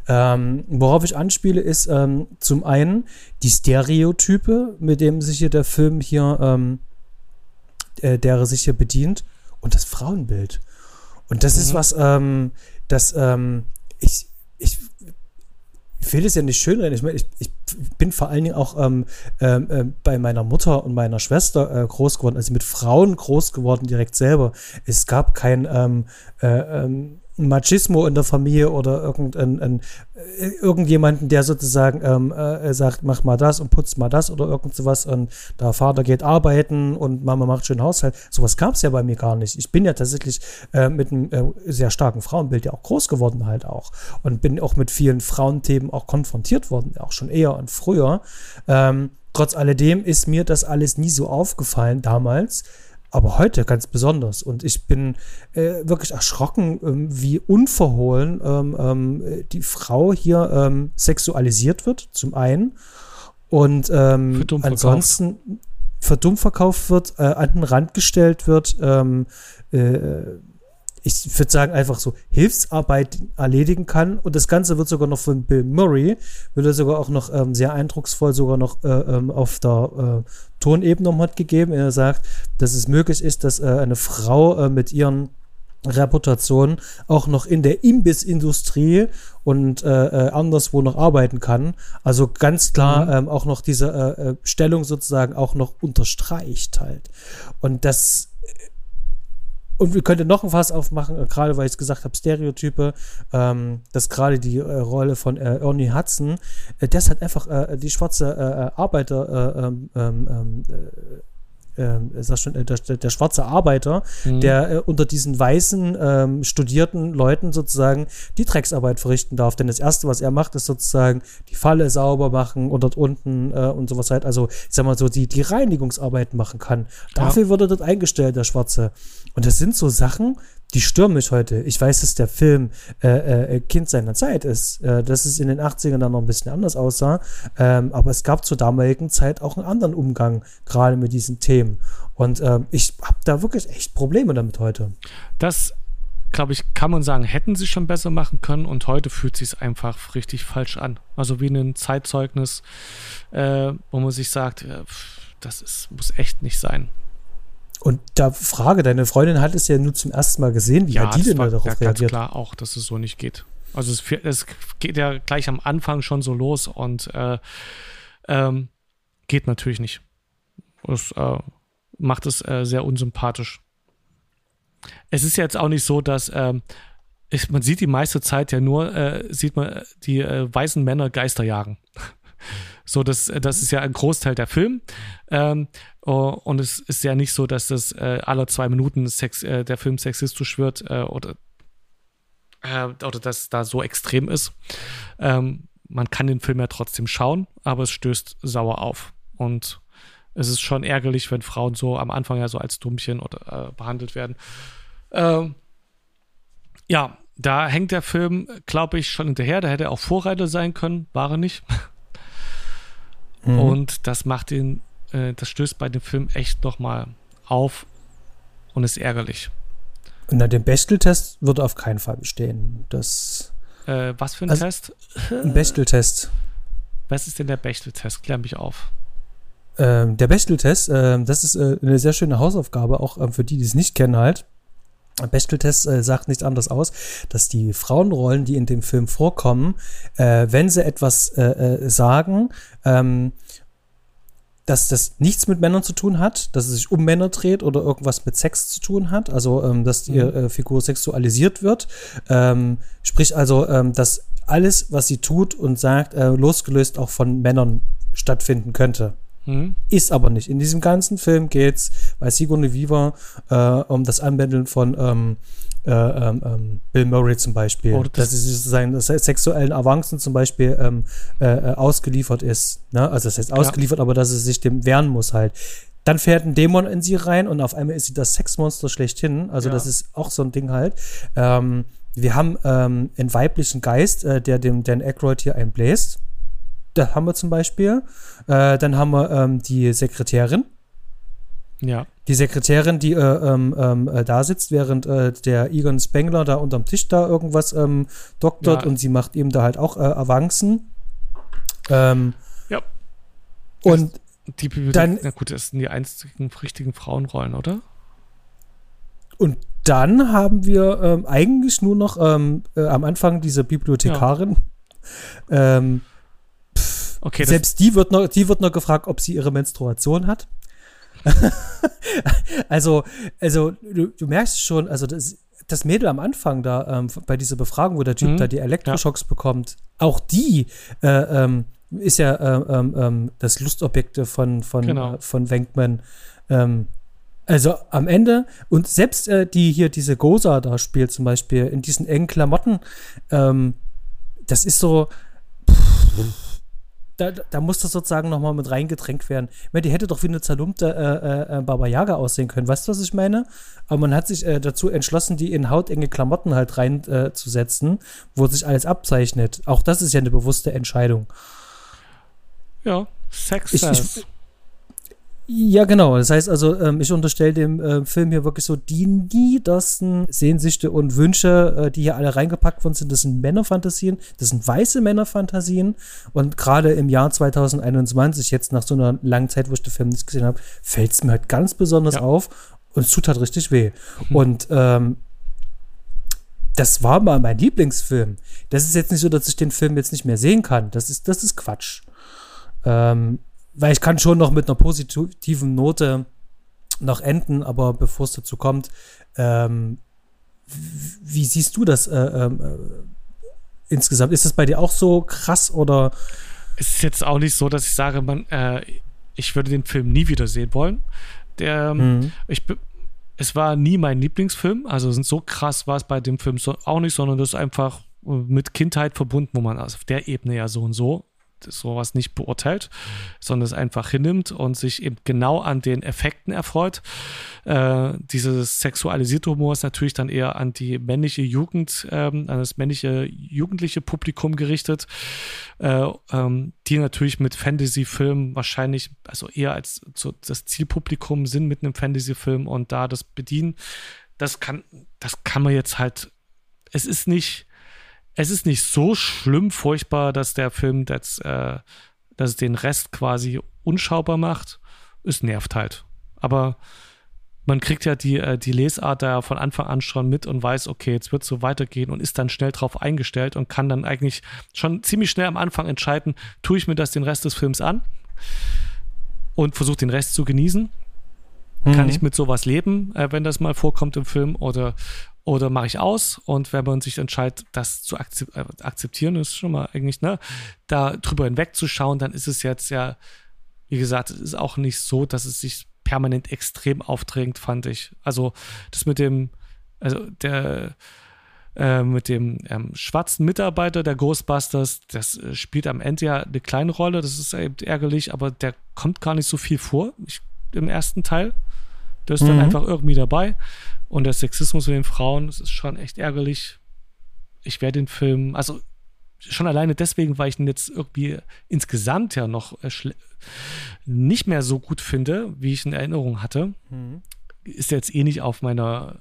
Ähm, worauf ich anspiele, ist ähm, zum einen die Stereotype, mit dem sich hier der Film hier, ähm, äh, der sich hier bedient und das Frauenbild. Und das mhm. ist was, ähm, das ähm, ich, ich will das ja nicht schönreden. Ich, ich, ich bin vor allen Dingen auch ähm, ähm, äh, bei meiner Mutter und meiner Schwester äh, groß geworden, also mit Frauen groß geworden direkt selber. Es gab kein ähm, äh, ähm, Machismo in der Familie oder irgendein, ein, äh, irgendjemanden, der sozusagen ähm, äh, sagt, mach mal das und putz mal das oder irgend sowas und der Vater geht arbeiten und Mama macht schön Haushalt. Sowas gab es ja bei mir gar nicht. Ich bin ja tatsächlich äh, mit einem äh, sehr starken Frauenbild ja auch groß geworden halt auch und bin auch mit vielen Frauenthemen auch konfrontiert worden, auch schon eher und früher. Ähm, trotz alledem ist mir das alles nie so aufgefallen damals aber heute ganz besonders. Und ich bin äh, wirklich erschrocken, ähm, wie unverhohlen ähm, ähm, die Frau hier ähm, sexualisiert wird, zum einen. Und ähm, ansonsten für dumm verkauft wird, äh, an den Rand gestellt wird, ähm, äh, ich würde sagen, einfach so Hilfsarbeit erledigen kann. Und das Ganze wird sogar noch von Bill Murray, wird er sogar auch noch ähm, sehr eindrucksvoll sogar noch äh, ähm, auf der äh, Tonebene hat gegeben. Er sagt, dass es möglich ist, dass äh, eine Frau äh, mit ihren Reputationen auch noch in der Imbissindustrie und äh, äh, anderswo noch arbeiten kann. Also ganz klar mhm. ähm, auch noch diese äh, Stellung sozusagen auch noch unterstreicht halt. Und das und wir könnten noch ein Fass aufmachen, äh, gerade weil ich es gesagt habe, Stereotype, ähm, dass gerade die äh, Rolle von äh, Ernie Hudson, äh, das hat einfach äh, die schwarze äh, Arbeiter ähm, äh, schon, der, der, schwarze Arbeiter, mhm. der äh, unter diesen weißen ähm, studierten Leuten sozusagen die Drecksarbeit verrichten darf. Denn das Erste, was er macht, ist sozusagen die Falle sauber machen und dort unten äh, und sowas halt, also ich sag mal so, die, die Reinigungsarbeit machen kann. Dafür ja. wurde dort eingestellt, der Schwarze. Und das sind so Sachen, die stören mich heute. Ich weiß, dass der Film äh, äh, Kind seiner Zeit ist, äh, dass es in den 80ern dann noch ein bisschen anders aussah. Ähm, aber es gab zur damaligen Zeit auch einen anderen Umgang, gerade mit diesen Themen. Und ähm, ich habe da wirklich echt Probleme damit heute. Das, glaube ich, kann man sagen, hätten sie schon besser machen können und heute fühlt sich es einfach richtig falsch an. Also wie ein Zeitzeugnis, äh, wo man sich sagt, das ist, muss echt nicht sein. Und da Frage, deine Freundin hat es ja nur zum ersten Mal gesehen. Wie ja, hat die denn war, darauf ja, reagiert? Ganz klar auch, dass es so nicht geht. Also es, es geht ja gleich am Anfang schon so los und äh, ähm, geht natürlich nicht. Das äh, macht es äh, sehr unsympathisch. Es ist jetzt auch nicht so, dass ähm, ich, man sieht die meiste Zeit ja nur, äh, sieht man die äh, weißen Männer Geister jagen. So, das, das ist ja ein Großteil der Film. Ähm, und es ist ja nicht so, dass das äh, alle zwei Minuten Sex, äh, der Film sexistisch wird äh, oder, äh, oder dass da so extrem ist. Ähm, man kann den Film ja trotzdem schauen, aber es stößt sauer auf. Und es ist schon ärgerlich, wenn Frauen so am Anfang ja so als Dummchen oder, äh, behandelt werden. Ähm, ja, da hängt der Film, glaube ich, schon hinterher. Da hätte er auch Vorreiter sein können, war er nicht. Mhm. Und das macht ihn, äh, das stößt bei dem Film echt nochmal auf und ist ärgerlich. Na, den Bechtel-Test wird auf keinen Fall bestehen. Das. Äh, was für ein also, Test? Ein Bechtel-Test. Was ist denn der Bechtel-Test? Klär mich auf. Ähm, der Bechtel-Test, äh, das ist äh, eine sehr schöne Hausaufgabe, auch ähm, für die, die es nicht kennen halt. Bechteltest äh, sagt nichts anderes aus, dass die Frauenrollen, die in dem Film vorkommen, äh, wenn sie etwas äh, äh, sagen, ähm, dass das nichts mit Männern zu tun hat, dass es sich um Männer dreht oder irgendwas mit Sex zu tun hat, also ähm, dass die mhm. Äh, Figur sexualisiert wird. Ähm, sprich also, ähm, dass alles, was sie tut und sagt, äh, losgelöst auch von Männern stattfinden könnte. Mhm. Ist aber nicht. In diesem ganzen Film geht es bei Sigourney Weaver äh, um das Anbändeln von ähm, äh, ähm, ähm, Bill Murray zum Beispiel, oh, das dass sie sozusagen sexuellen Avancen zum Beispiel ähm, äh, äh, ausgeliefert ist. Ne? Also das heißt ausgeliefert, ja. aber dass sie sich dem wehren muss halt. Dann fährt ein Dämon in sie rein und auf einmal ist sie das Sexmonster schlechthin. Also ja. das ist auch so ein Ding halt. Ähm, wir haben ähm, einen weiblichen Geist, äh, der dem Dan Aykroyd hier einbläst. Da haben wir zum Beispiel. Äh, dann haben wir ähm, die Sekretärin. Ja. Die Sekretärin, die äh, ähm, ähm, äh, da sitzt, während äh, der Egon Spengler da unterm Tisch da irgendwas ähm, doktort ja. und sie macht eben da halt auch äh, Avancen. Ähm, ja. Und die Bibliothek, dann, na gut, das sind die einzigen richtigen Frauenrollen, oder? Und dann haben wir ähm, eigentlich nur noch ähm, äh, am Anfang diese Bibliothekarin. Ja. Ähm, okay, selbst die wird, noch, die wird noch gefragt, ob sie ihre Menstruation hat. also, also du, du, merkst schon, also das, das Mädel am Anfang da, ähm, bei dieser Befragung, wo der Typ mhm. da die Elektroschocks ja. bekommt, auch die äh, ähm, ist ja äh, ähm, ähm, das Lustobjekt von, von, genau. äh, von Wenkman. Ähm, also am Ende, und selbst äh, die hier, diese Gosa da spielt zum Beispiel, in diesen engen Klamotten, ähm, das ist so, pff, da, da muss das sozusagen nochmal mit reingedrängt werden. Ich meine, die hätte doch wie eine zerlumpte äh, äh, äh, Baba Yaga aussehen können. Weißt du, was ich meine? Aber man hat sich äh, dazu entschlossen, die in hautenge Klamotten halt reinzusetzen, äh, wo sich alles abzeichnet. Auch das ist ja eine bewusste Entscheidung. Ja, Sex ich, ich, ja, genau. Das heißt also, ähm, ich unterstelle dem äh, Film hier wirklich so die niedersten Sehnsüchte und Wünsche, äh, die hier alle reingepackt worden sind. Das sind Männerfantasien, das sind weiße Männerfantasien. Und gerade im Jahr 2021, jetzt nach so einer langen Zeit, wo ich den Film nicht gesehen habe, fällt es mir halt ganz besonders ja. auf und es tut halt richtig weh. Mhm. Und ähm, das war mal mein Lieblingsfilm. Das ist jetzt nicht so, dass ich den Film jetzt nicht mehr sehen kann. Das ist, das ist Quatsch. Ähm, weil ich kann schon noch mit einer positiven Note noch enden, aber bevor es dazu kommt, ähm, wie siehst du das äh, ähm, äh, insgesamt? Ist es bei dir auch so krass oder? Es ist jetzt auch nicht so, dass ich sage, man, äh, ich würde den Film nie wieder sehen wollen. Der, mhm. ich, es war nie mein Lieblingsfilm, also so krass war es bei dem Film so, auch nicht, sondern das ist einfach äh, mit Kindheit verbunden, wo man also auf der Ebene ja so und so sowas nicht beurteilt, sondern es einfach hinnimmt und sich eben genau an den Effekten erfreut. Äh, dieses sexualisierte Humor ist natürlich dann eher an die männliche Jugend, ähm, an das männliche jugendliche Publikum gerichtet, äh, ähm, die natürlich mit Fantasy-Filmen wahrscheinlich, also eher als so das Zielpublikum sind mit einem Fantasy-Film und da das bedienen. Das kann, das kann man jetzt halt, es ist nicht, es ist nicht so schlimm, furchtbar, dass der Film das, äh, dass es den Rest quasi unschaubar macht. Es nervt halt. Aber man kriegt ja die, äh, die Lesart da von Anfang an schon mit und weiß, okay, jetzt wird es so weitergehen und ist dann schnell drauf eingestellt und kann dann eigentlich schon ziemlich schnell am Anfang entscheiden, tue ich mir das den Rest des Films an und versuche den Rest zu genießen. Mhm. Kann ich mit sowas leben, äh, wenn das mal vorkommt im Film oder oder mache ich aus und wenn man sich entscheidet, das zu äh, akzeptieren, ist schon mal eigentlich, ne, da drüber hinwegzuschauen, dann ist es jetzt ja, wie gesagt, es ist auch nicht so, dass es sich permanent extrem aufdrängt, fand ich. Also das mit dem, also der, äh, mit dem ähm, schwarzen Mitarbeiter der Ghostbusters, das äh, spielt am Ende ja eine kleine Rolle, das ist eben ärgerlich, aber der kommt gar nicht so viel vor ich, im ersten Teil. Der ist mhm. dann einfach irgendwie dabei. Und der Sexismus mit den Frauen, das ist schon echt ärgerlich. Ich werde den Film, also schon alleine deswegen, weil ich ihn jetzt irgendwie insgesamt ja noch äh, nicht mehr so gut finde, wie ich in Erinnerung hatte, mhm. ist jetzt eh nicht auf meiner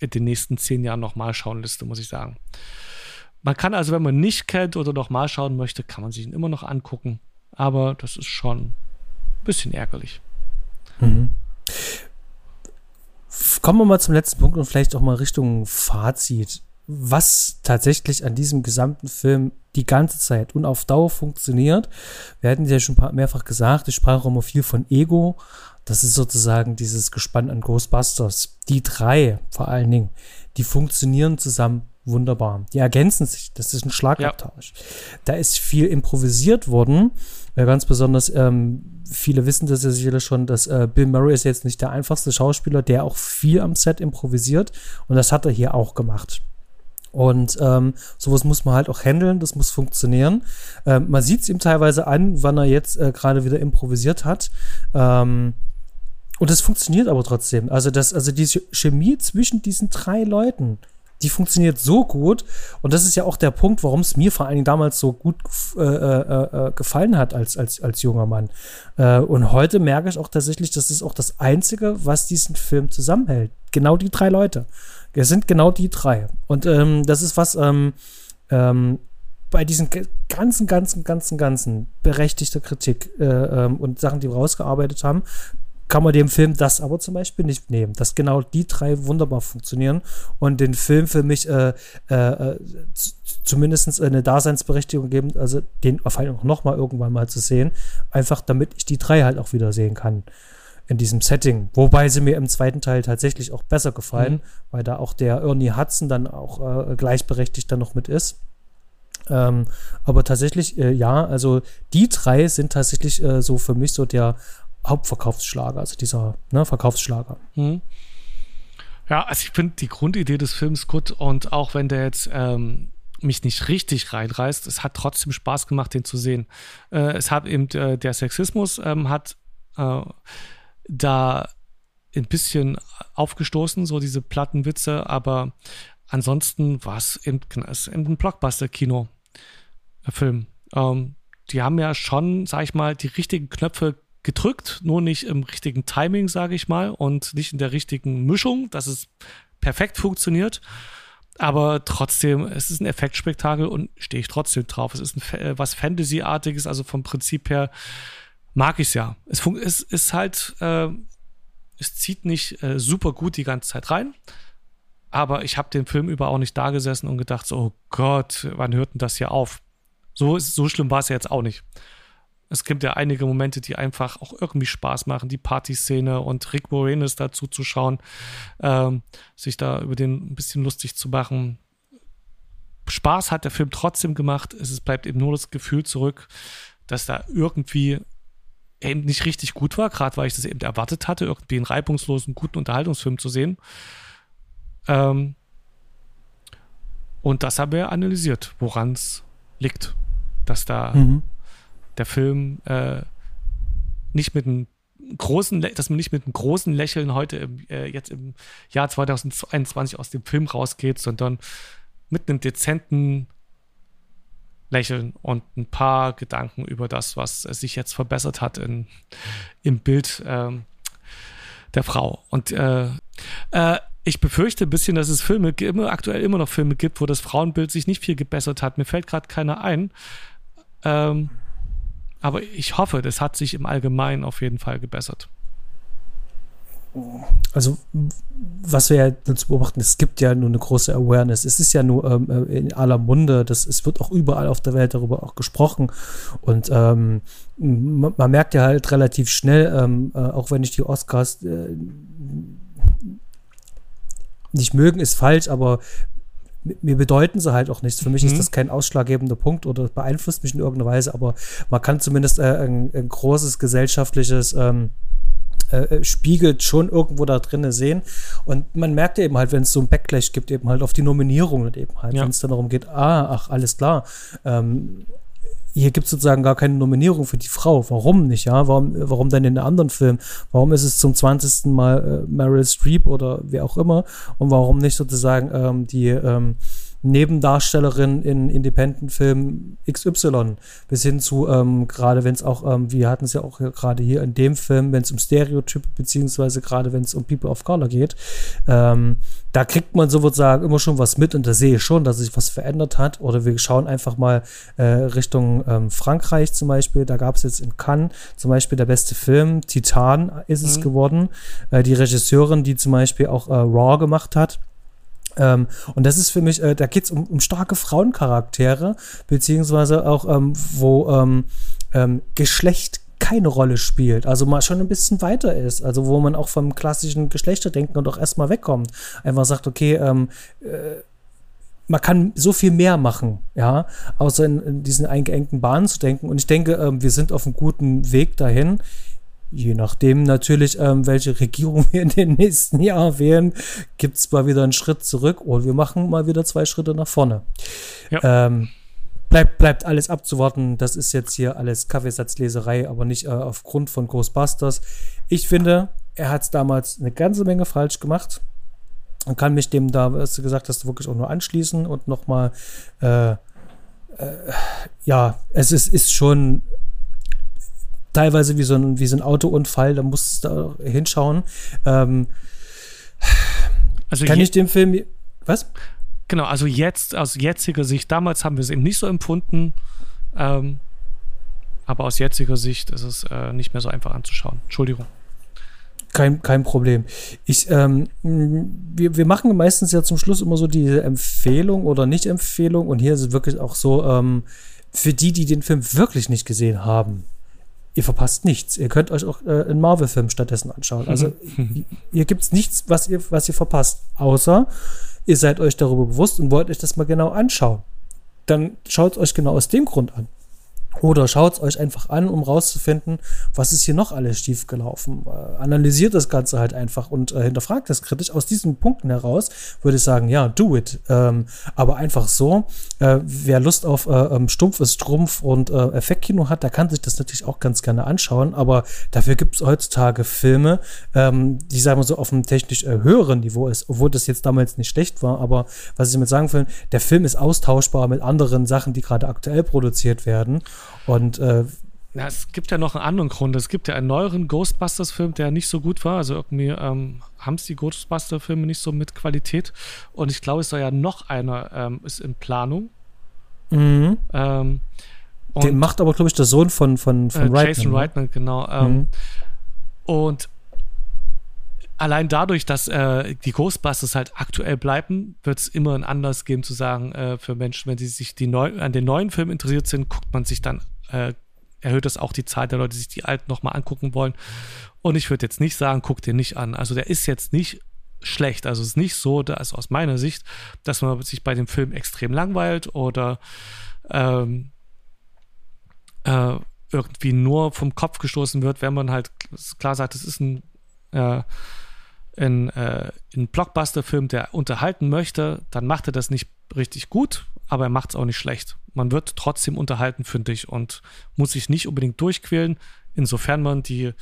in den nächsten zehn Jahren nochmal schauen Liste, muss ich sagen. Man kann also, wenn man nicht kennt oder nochmal schauen möchte, kann man sich ihn immer noch angucken. Aber das ist schon ein bisschen ärgerlich. Mhm. Kommen wir mal zum letzten Punkt und vielleicht auch mal Richtung Fazit. Was tatsächlich an diesem gesamten Film die ganze Zeit und auf Dauer funktioniert. Wir hatten ja schon mehrfach gesagt, ich sprach auch immer viel von Ego. Das ist sozusagen dieses Gespann an Ghostbusters. Die drei vor allen Dingen, die funktionieren zusammen wunderbar. Die ergänzen sich, das ist ein Schlagabtausch. Ja. Da ist viel improvisiert worden, äh, ganz besonders, ähm, viele wissen das ja sicherlich schon, dass äh, Bill Murray ist jetzt nicht der einfachste Schauspieler, der auch viel am Set improvisiert und das hat er hier auch gemacht. Und ähm, sowas muss man halt auch handeln, das muss funktionieren. Ähm, man sieht es ihm teilweise an, wann er jetzt äh, gerade wieder improvisiert hat. Ähm, und es funktioniert aber trotzdem. Also, das, also die Chemie zwischen diesen drei Leuten, die funktioniert so gut. Und das ist ja auch der Punkt, warum es mir vor allen Dingen damals so gut äh, äh, äh, gefallen hat als, als, als junger Mann. Äh, und heute merke ich auch tatsächlich, das ist auch das Einzige, was diesen Film zusammenhält. Genau die drei Leute. Es sind genau die drei. Und ähm, das ist was, ähm, ähm, bei diesen ganzen, ganzen, ganzen, ganzen berechtigter Kritik äh, ähm, und Sachen, die wir rausgearbeitet haben, kann man dem Film das aber zum Beispiel nicht nehmen, dass genau die drei wunderbar funktionieren und den Film für mich äh, äh, äh zumindest eine Daseinsberechtigung geben, also den auf jeden Fall noch mal irgendwann mal zu sehen, einfach damit ich die drei halt auch wieder sehen kann in diesem Setting. Wobei sie mir im zweiten Teil tatsächlich auch besser gefallen, mhm. weil da auch der Ernie Hudson dann auch äh, gleichberechtigt dann noch mit ist. Ähm, aber tatsächlich, äh, ja, also die drei sind tatsächlich äh, so für mich so der Hauptverkaufsschlager, also dieser ne, Verkaufsschlager. Mhm. Ja, also ich finde die Grundidee des Films gut und auch wenn der jetzt ähm, mich nicht richtig reinreißt, es hat trotzdem Spaß gemacht, den zu sehen. Äh, es hat eben äh, der Sexismus ähm, hat äh, da ein bisschen aufgestoßen, so diese platten Witze, aber ansonsten war es eben, eben ein Blockbuster-Kino-Film. Ähm, die haben ja schon, sag ich mal, die richtigen Knöpfe gedrückt, nur nicht im richtigen Timing, sage ich mal, und nicht in der richtigen Mischung, dass es perfekt funktioniert. Aber trotzdem, es ist ein Effektspektakel und stehe ich trotzdem drauf. Es ist ein, äh, was Fantasy-artiges, also vom Prinzip her mag ich es ja. Es, ist halt, äh, es zieht nicht äh, super gut die ganze Zeit rein. Aber ich habe den Film über auch nicht da gesessen und gedacht, so, oh Gott, wann hört denn das hier auf? So, so schlimm war es ja jetzt auch nicht. Es gibt ja einige Momente, die einfach auch irgendwie Spaß machen. Die Partyszene und Rick Moranis dazu zu schauen, ähm, sich da über den ein bisschen lustig zu machen. Spaß hat der Film trotzdem gemacht. Es bleibt eben nur das Gefühl zurück, dass da irgendwie eben nicht richtig gut war, gerade weil ich das eben erwartet hatte, irgendwie einen reibungslosen, guten Unterhaltungsfilm zu sehen. Ähm, und das haben wir analysiert, woran es liegt, dass da mhm der Film äh, nicht mit einem großen, dass man nicht mit einem großen Lächeln heute im, äh, jetzt im Jahr 2021 aus dem Film rausgeht, sondern mit einem dezenten Lächeln und ein paar Gedanken über das, was sich jetzt verbessert hat in, im Bild ähm, der Frau. Und äh, äh, ich befürchte ein bisschen, dass es Filme, immer, aktuell immer noch Filme gibt, wo das Frauenbild sich nicht viel gebessert hat. Mir fällt gerade keiner ein. Ähm, aber ich hoffe, das hat sich im Allgemeinen auf jeden Fall gebessert. Also, was wir ja uns beobachten, es gibt ja nur eine große Awareness. Es ist ja nur ähm, äh, in aller Munde, das, es wird auch überall auf der Welt darüber auch gesprochen. Und ähm, man, man, merkt ja halt relativ schnell, ähm, äh, auch wenn ich die Oscars äh, nicht mögen, ist falsch, aber mir bedeuten sie halt auch nichts. Für mich mhm. ist das kein ausschlaggebender Punkt oder beeinflusst mich in irgendeiner Weise, aber man kann zumindest äh, ein, ein, großes gesellschaftliches ähm, äh, äh spiegelt schon irgendwo da drin sehen. Und man merkt eben halt, wenn es so ein Backlash gibt, eben halt auf die Nominierungen eben halt, ja. wenn es dann darum geht, ah, ach, alles klar. Ähm, hier gibt es sozusagen gar keine Nominierung für die Frau. Warum nicht, ja? Warum, warum denn in den anderen Filmen? Warum ist es zum 20. Mal äh, Meryl Streep oder wer auch immer? Und warum nicht sozusagen ähm, die ähm, Nebendarstellerin in Independent-Filmen XY, bis hin zu, ähm, gerade wenn es auch, ähm, wir hatten es ja auch gerade hier in dem Film, wenn es um Stereotype, beziehungsweise gerade wenn es um People of Color geht, ähm, da kriegt man sozusagen immer schon was mit und da sehe ich schon, dass sich was verändert hat. Oder wir schauen einfach mal äh, Richtung ähm, Frankreich zum Beispiel. Da gab es jetzt in Cannes zum Beispiel der beste Film, Titan ist es mhm. geworden. Äh, die Regisseurin, die zum Beispiel auch äh, Raw gemacht hat, ähm, und das ist für mich, äh, da geht es um, um, starke Frauencharaktere, beziehungsweise auch, ähm, wo ähm, ähm, Geschlecht keine Rolle spielt, also mal schon ein bisschen weiter ist, also wo man auch vom klassischen Geschlechterdenken und auch erstmal wegkommt. Einfach sagt, okay, ähm, äh, man kann so viel mehr machen, ja, außer in, in diesen eingeengten Bahnen zu denken. Und ich denke, ähm, wir sind auf einem guten Weg dahin. Je nachdem natürlich, ähm, welche Regierung wir in den nächsten Jahren wählen, gibt es mal wieder einen Schritt zurück oder wir machen mal wieder zwei Schritte nach vorne. Ja. Ähm, bleibt, bleibt alles abzuwarten. Das ist jetzt hier alles Kaffeesatzleserei, aber nicht äh, aufgrund von Ghostbusters. Ich finde, er hat damals eine ganze Menge falsch gemacht und kann mich dem da, was du gesagt hast, wirklich auch nur anschließen und nochmal, äh, äh, ja, es ist, ist schon teilweise wie so ein, wie so ein Autounfall, da musst du da hinschauen. Ähm, also kann ich dem Film, was? Genau, also jetzt, aus jetziger Sicht, damals haben wir es eben nicht so empfunden, ähm, aber aus jetziger Sicht ist es äh, nicht mehr so einfach anzuschauen. Entschuldigung. Kein, kein Problem. Ich, ähm, wir, wir machen meistens ja zum Schluss immer so diese Empfehlung oder Nicht-Empfehlung und hier ist es wirklich auch so, ähm, für die, die den Film wirklich nicht gesehen haben, ihr verpasst nichts. Ihr könnt euch auch äh, einen Marvel-Film stattdessen anschauen. Also hier gibt es nichts, was ihr, was ihr verpasst, außer ihr seid euch darüber bewusst und wollt euch das mal genau anschauen. Dann schaut es euch genau aus dem Grund an. Oder schaut es euch einfach an, um rauszufinden, was ist hier noch alles schiefgelaufen. Äh, analysiert das Ganze halt einfach und äh, hinterfragt das kritisch. Aus diesen Punkten heraus würde ich sagen, ja, do it. Ähm, aber einfach so, äh, wer Lust auf äh, ähm, stumpfes Strumpf und äh, Effektkino hat, der kann sich das natürlich auch ganz gerne anschauen. Aber dafür gibt es heutzutage Filme, ähm, die, sagen wir so, auf einem technisch äh, höheren Niveau ist, obwohl das jetzt damals nicht schlecht war. Aber was ich damit sagen will, der Film ist austauschbar mit anderen Sachen, die gerade aktuell produziert werden. Und äh, ja, es gibt ja noch einen anderen Grund. Es gibt ja einen neueren Ghostbusters-Film, der nicht so gut war. Also irgendwie ähm, haben es die Ghostbuster-Filme nicht so mit Qualität. Und ich glaube, es soll ja noch einer ähm, ist in Planung. Mhm. Ähm, Den macht aber, glaube ich, der Sohn von, von, von äh, Reitman. Jason ne? Reitman, genau. Ähm, mhm. Und allein dadurch, dass äh, die Ghostbusters halt aktuell bleiben, wird es immer ein Anlass geben zu sagen, äh, für Menschen, wenn sie sich die neu, an den neuen Film interessiert sind, guckt man sich dann, äh, erhöht das auch die Zahl der Leute, die sich die alten nochmal angucken wollen. Und ich würde jetzt nicht sagen, guckt den nicht an. Also der ist jetzt nicht schlecht. Also es ist nicht so, dass aus meiner Sicht, dass man sich bei dem Film extrem langweilt oder ähm, äh, irgendwie nur vom Kopf gestoßen wird, wenn man halt klar sagt, es ist ein äh, ein, äh, ein Blockbuster-Film, der unterhalten möchte, dann macht er das nicht richtig gut, aber er macht es auch nicht schlecht. Man wird trotzdem unterhalten, finde ich, und muss sich nicht unbedingt durchquälen, insofern man die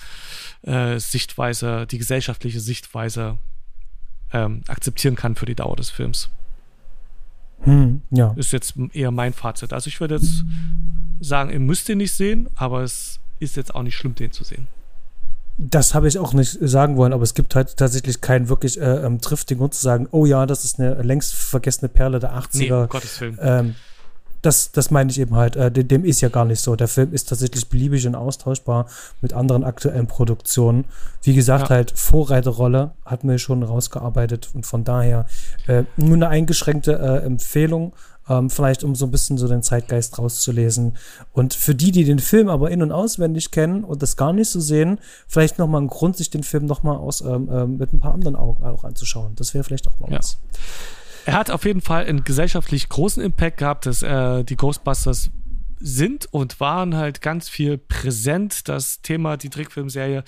äh, Sichtweise, die gesellschaftliche Sichtweise ähm, akzeptieren kann für die Dauer des Films. Hm, ja. Ist jetzt eher mein Fazit. Also ich würde jetzt sagen, ihr müsst ihn nicht sehen, aber es ist jetzt auch nicht schlimm, den zu sehen. Das habe ich auch nicht sagen wollen, aber es gibt halt tatsächlich keinen wirklich äh, ähm, triftigen Grund zu sagen, oh ja, das ist eine längst vergessene Perle der 80er. Nee, um Gottes Willen. Ähm, das, das meine ich eben halt. Äh, dem, dem, ist ja gar nicht so. Der Film ist tatsächlich beliebig und austauschbar mit anderen aktuellen Produktionen. Wie gesagt, ja. halt Vorreiterrolle hat mir schon rausgearbeitet und von daher äh, nur eine eingeschränkte äh, Empfehlung ähm, vielleicht um so ein bisschen so den Zeitgeist rauszulesen. Und für die, die den Film aber in- und auswendig kennen und das gar nicht so sehen, vielleicht nochmal ein Grund, sich den Film nochmal aus, ähm, ähm, mit ein paar anderen Augen auch anzuschauen. Das wäre vielleicht auch mal ja. was. Er hat auf jeden Fall einen gesellschaftlich großen Impact gehabt, dass äh, die Ghostbusters sind und waren halt ganz viel präsent. Das Thema, die Trickfilmserie.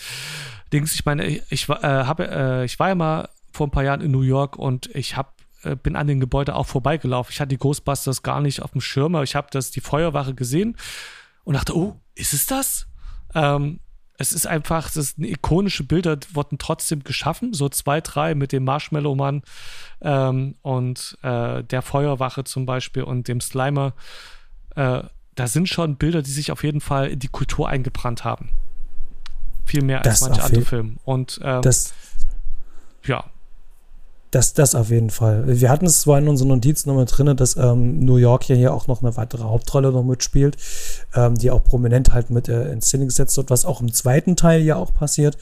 Dings, ich meine, ich, ich, äh, habe, äh, ich war ja mal vor ein paar Jahren in New York und ich habe äh, bin an den Gebäude auch vorbeigelaufen. Ich hatte die Ghostbusters gar nicht auf dem Schirm, aber ich habe das die Feuerwache gesehen und dachte, oh, ist es das? Ähm, es ist einfach, das ist ikonische Bilder wurden trotzdem geschaffen, so zwei, drei mit dem Marshmallow-Mann ähm, und äh, der Feuerwache zum Beispiel und dem Slimer. Äh, da sind schon Bilder, die sich auf jeden Fall in die Kultur eingebrannt haben. Viel mehr als manche andere Filme. Und ähm, das, ja, das, das auf jeden Fall. Wir hatten es zwar in unseren Notizen nochmal drin, dass ähm, New York hier, hier auch noch eine weitere Hauptrolle noch mitspielt, ähm, die auch prominent halt mit äh, in Szene gesetzt wird, was auch im zweiten Teil ja auch passiert.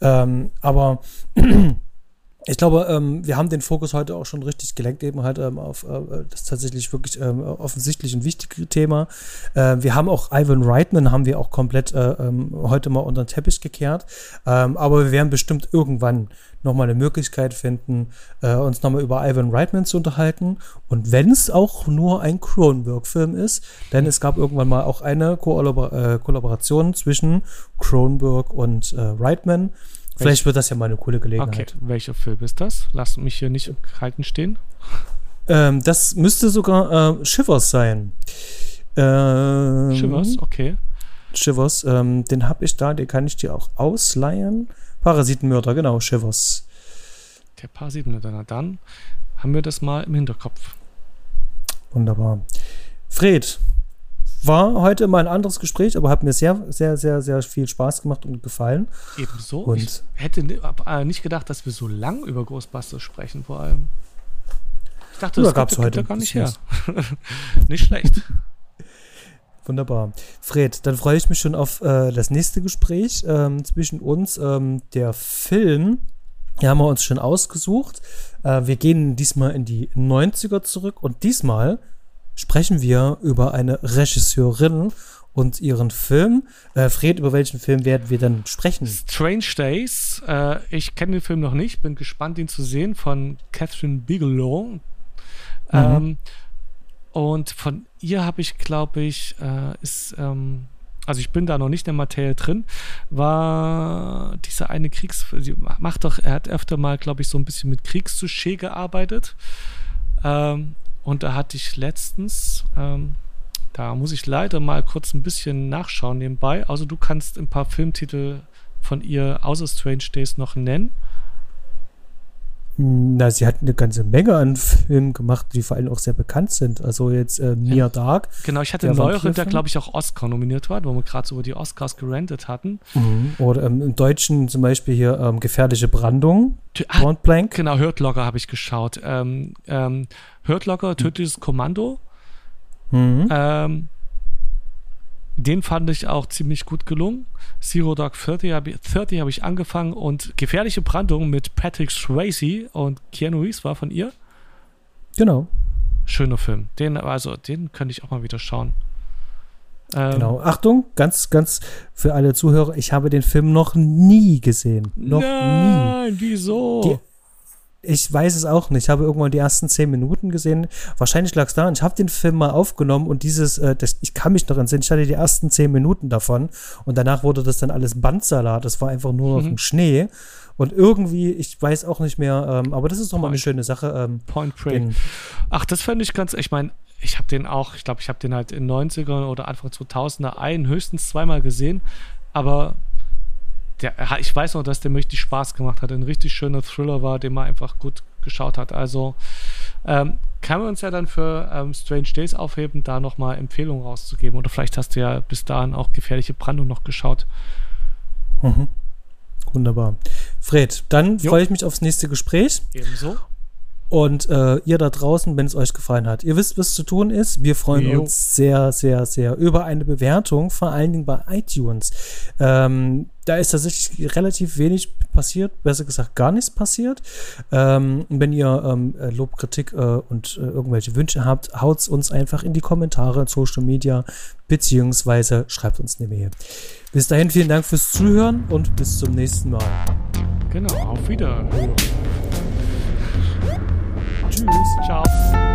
Ähm, aber ich glaube, ähm, wir haben den Fokus heute auch schon richtig gelenkt, eben halt ähm, auf äh, das tatsächlich wirklich ähm, offensichtlich ein wichtiges Thema. Äh, wir haben auch Ivan Reitman, haben wir auch komplett äh, ähm, heute mal unter den Teppich gekehrt. Ähm, aber wir werden bestimmt irgendwann nochmal eine Möglichkeit finden, äh, uns nochmal über Ivan Reitman zu unterhalten. Und wenn es auch nur ein Cronenberg-Film ist, denn es gab irgendwann mal auch eine Kollabor äh, Kollaboration zwischen Cronenberg und äh, Reitman. Vielleicht wird das ja mal eine coole Gelegenheit. Okay, welcher Film ist das? Lass mich hier nicht halten stehen. Ähm, das müsste sogar äh, Shivers sein. Ähm, Shivers, okay. Shivers, ähm, den habe ich da, den kann ich dir auch ausleihen. Parasitenmörder, genau, Shivers. Der Parasitenmörder, na dann haben wir das mal im Hinterkopf. Wunderbar. Fred, war heute mal ein anderes Gespräch, aber hat mir sehr, sehr, sehr, sehr viel Spaß gemacht und gefallen. Ebenso. Und ich hätte äh, nicht gedacht, dass wir so lang über Ghostbusters sprechen, vor allem. Ich dachte, das kommt, heute heute gar nicht her. nicht schlecht. Wunderbar. Fred, dann freue ich mich schon auf äh, das nächste Gespräch ähm, zwischen uns. Ähm, der Film, den haben wir uns schon ausgesucht. Äh, wir gehen diesmal in die 90er zurück und diesmal sprechen wir über eine Regisseurin und ihren Film. Äh, Fred, über welchen Film werden wir dann sprechen? Strange Days. Äh, ich kenne den Film noch nicht, bin gespannt, ihn zu sehen von Catherine Bigelow. Ähm, und von ihr habe ich, glaube ich, äh, ist, ähm, also ich bin da noch nicht in der Materie drin, war diese eine Kriegs... Sie macht doch, er hat öfter mal, glaube ich, so ein bisschen mit Kriegssouché gearbeitet. Ähm, und da hatte ich letztens, ähm, da muss ich leider mal kurz ein bisschen nachschauen nebenbei. Also du kannst ein paar Filmtitel von ihr außer Strange Days noch nennen. Na, sie hat eine ganze Menge an Filmen gemacht, die vor allem auch sehr bekannt sind. Also jetzt äh, Near Dark. Genau, ich hatte einen neueren, der glaube ich auch Oscar nominiert war, wo wir gerade so über die Oscars gerantet hatten. Oder ähm, im Deutschen zum Beispiel hier ähm, Gefährliche Brandung. Ah, Point Blank. genau, Hurt Locker habe ich geschaut. Ähm, ähm, Hurt Locker, Tödliches Kommando. Mhm. Ähm, den fand ich auch ziemlich gut gelungen. Zero Dark 30 habe ich, 30 habe ich angefangen und Gefährliche Brandung mit Patrick Swayze und Keanu Reeves war von ihr. Genau. Schöner Film. Den, also, den könnte ich auch mal wieder schauen. Ähm, Genau. Achtung, ganz, ganz für alle Zuhörer, ich habe den Film noch nie gesehen. Noch nie. Nein, wieso? Die- Ich weiß es auch nicht. Ich habe irgendwann die ersten zehn Minuten gesehen. Wahrscheinlich lag es daran, ich habe den Film mal aufgenommen und dieses, äh, das, ich kann mich noch entsinnen, ich hatte die ersten zehn Minuten davon und danach wurde das dann alles Bandsalat. Das war einfach nur noch Mhm. ein Schnee. Und irgendwie, ich weiß auch nicht mehr, ähm, aber das ist doch mal eine schöne Sache. Ähm, Point Break. Ach, das fände ich ganz, ich meine, ich habe den auch, ich glaube, ich habe den halt in 90ern oder Anfang 2000er ein, höchstens zweimal gesehen, aber der, ich weiß noch, dass der richtig Spaß gemacht hat, ein richtig schöner Thriller war, den man einfach gut geschaut hat. Also ähm, kann man uns ja dann für ähm, Strange Days aufheben, da nochmal Empfehlungen rauszugeben. Oder vielleicht hast du ja bis dahin auch gefährliche Brandung noch geschaut. mhm. Wunderbar. Fred, dann Jo. freue ich mich aufs nächste Gespräch. Ebenso. Und äh, ihr da draußen, wenn es euch gefallen hat, ihr wisst, was zu tun ist. Wir freuen Jo. uns sehr, sehr, sehr über eine Bewertung, vor allen Dingen bei iTunes. Ähm, da ist tatsächlich relativ wenig passiert, besser gesagt gar nichts passiert. Ähm, wenn ihr ähm, äh, Lob, Kritik äh, und äh, irgendwelche Wünsche habt, haut's uns einfach in die Kommentare, Social Media, beziehungsweise schreibt uns eine Mail. Bis dahin vielen Dank fürs Zuhören und bis zum nächsten Mal. Genau, auf Wiederhören. Tschüss. Ciao.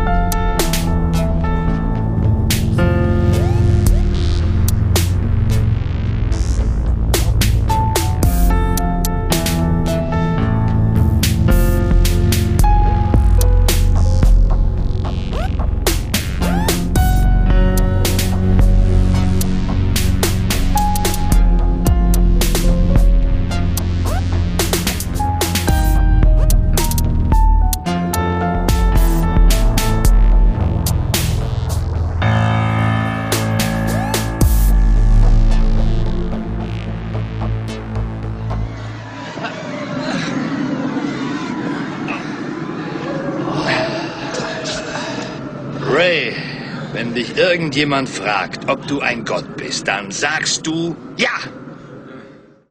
Dich irgendjemand fragt, ob du ein Gott bist, dann sagst du ja.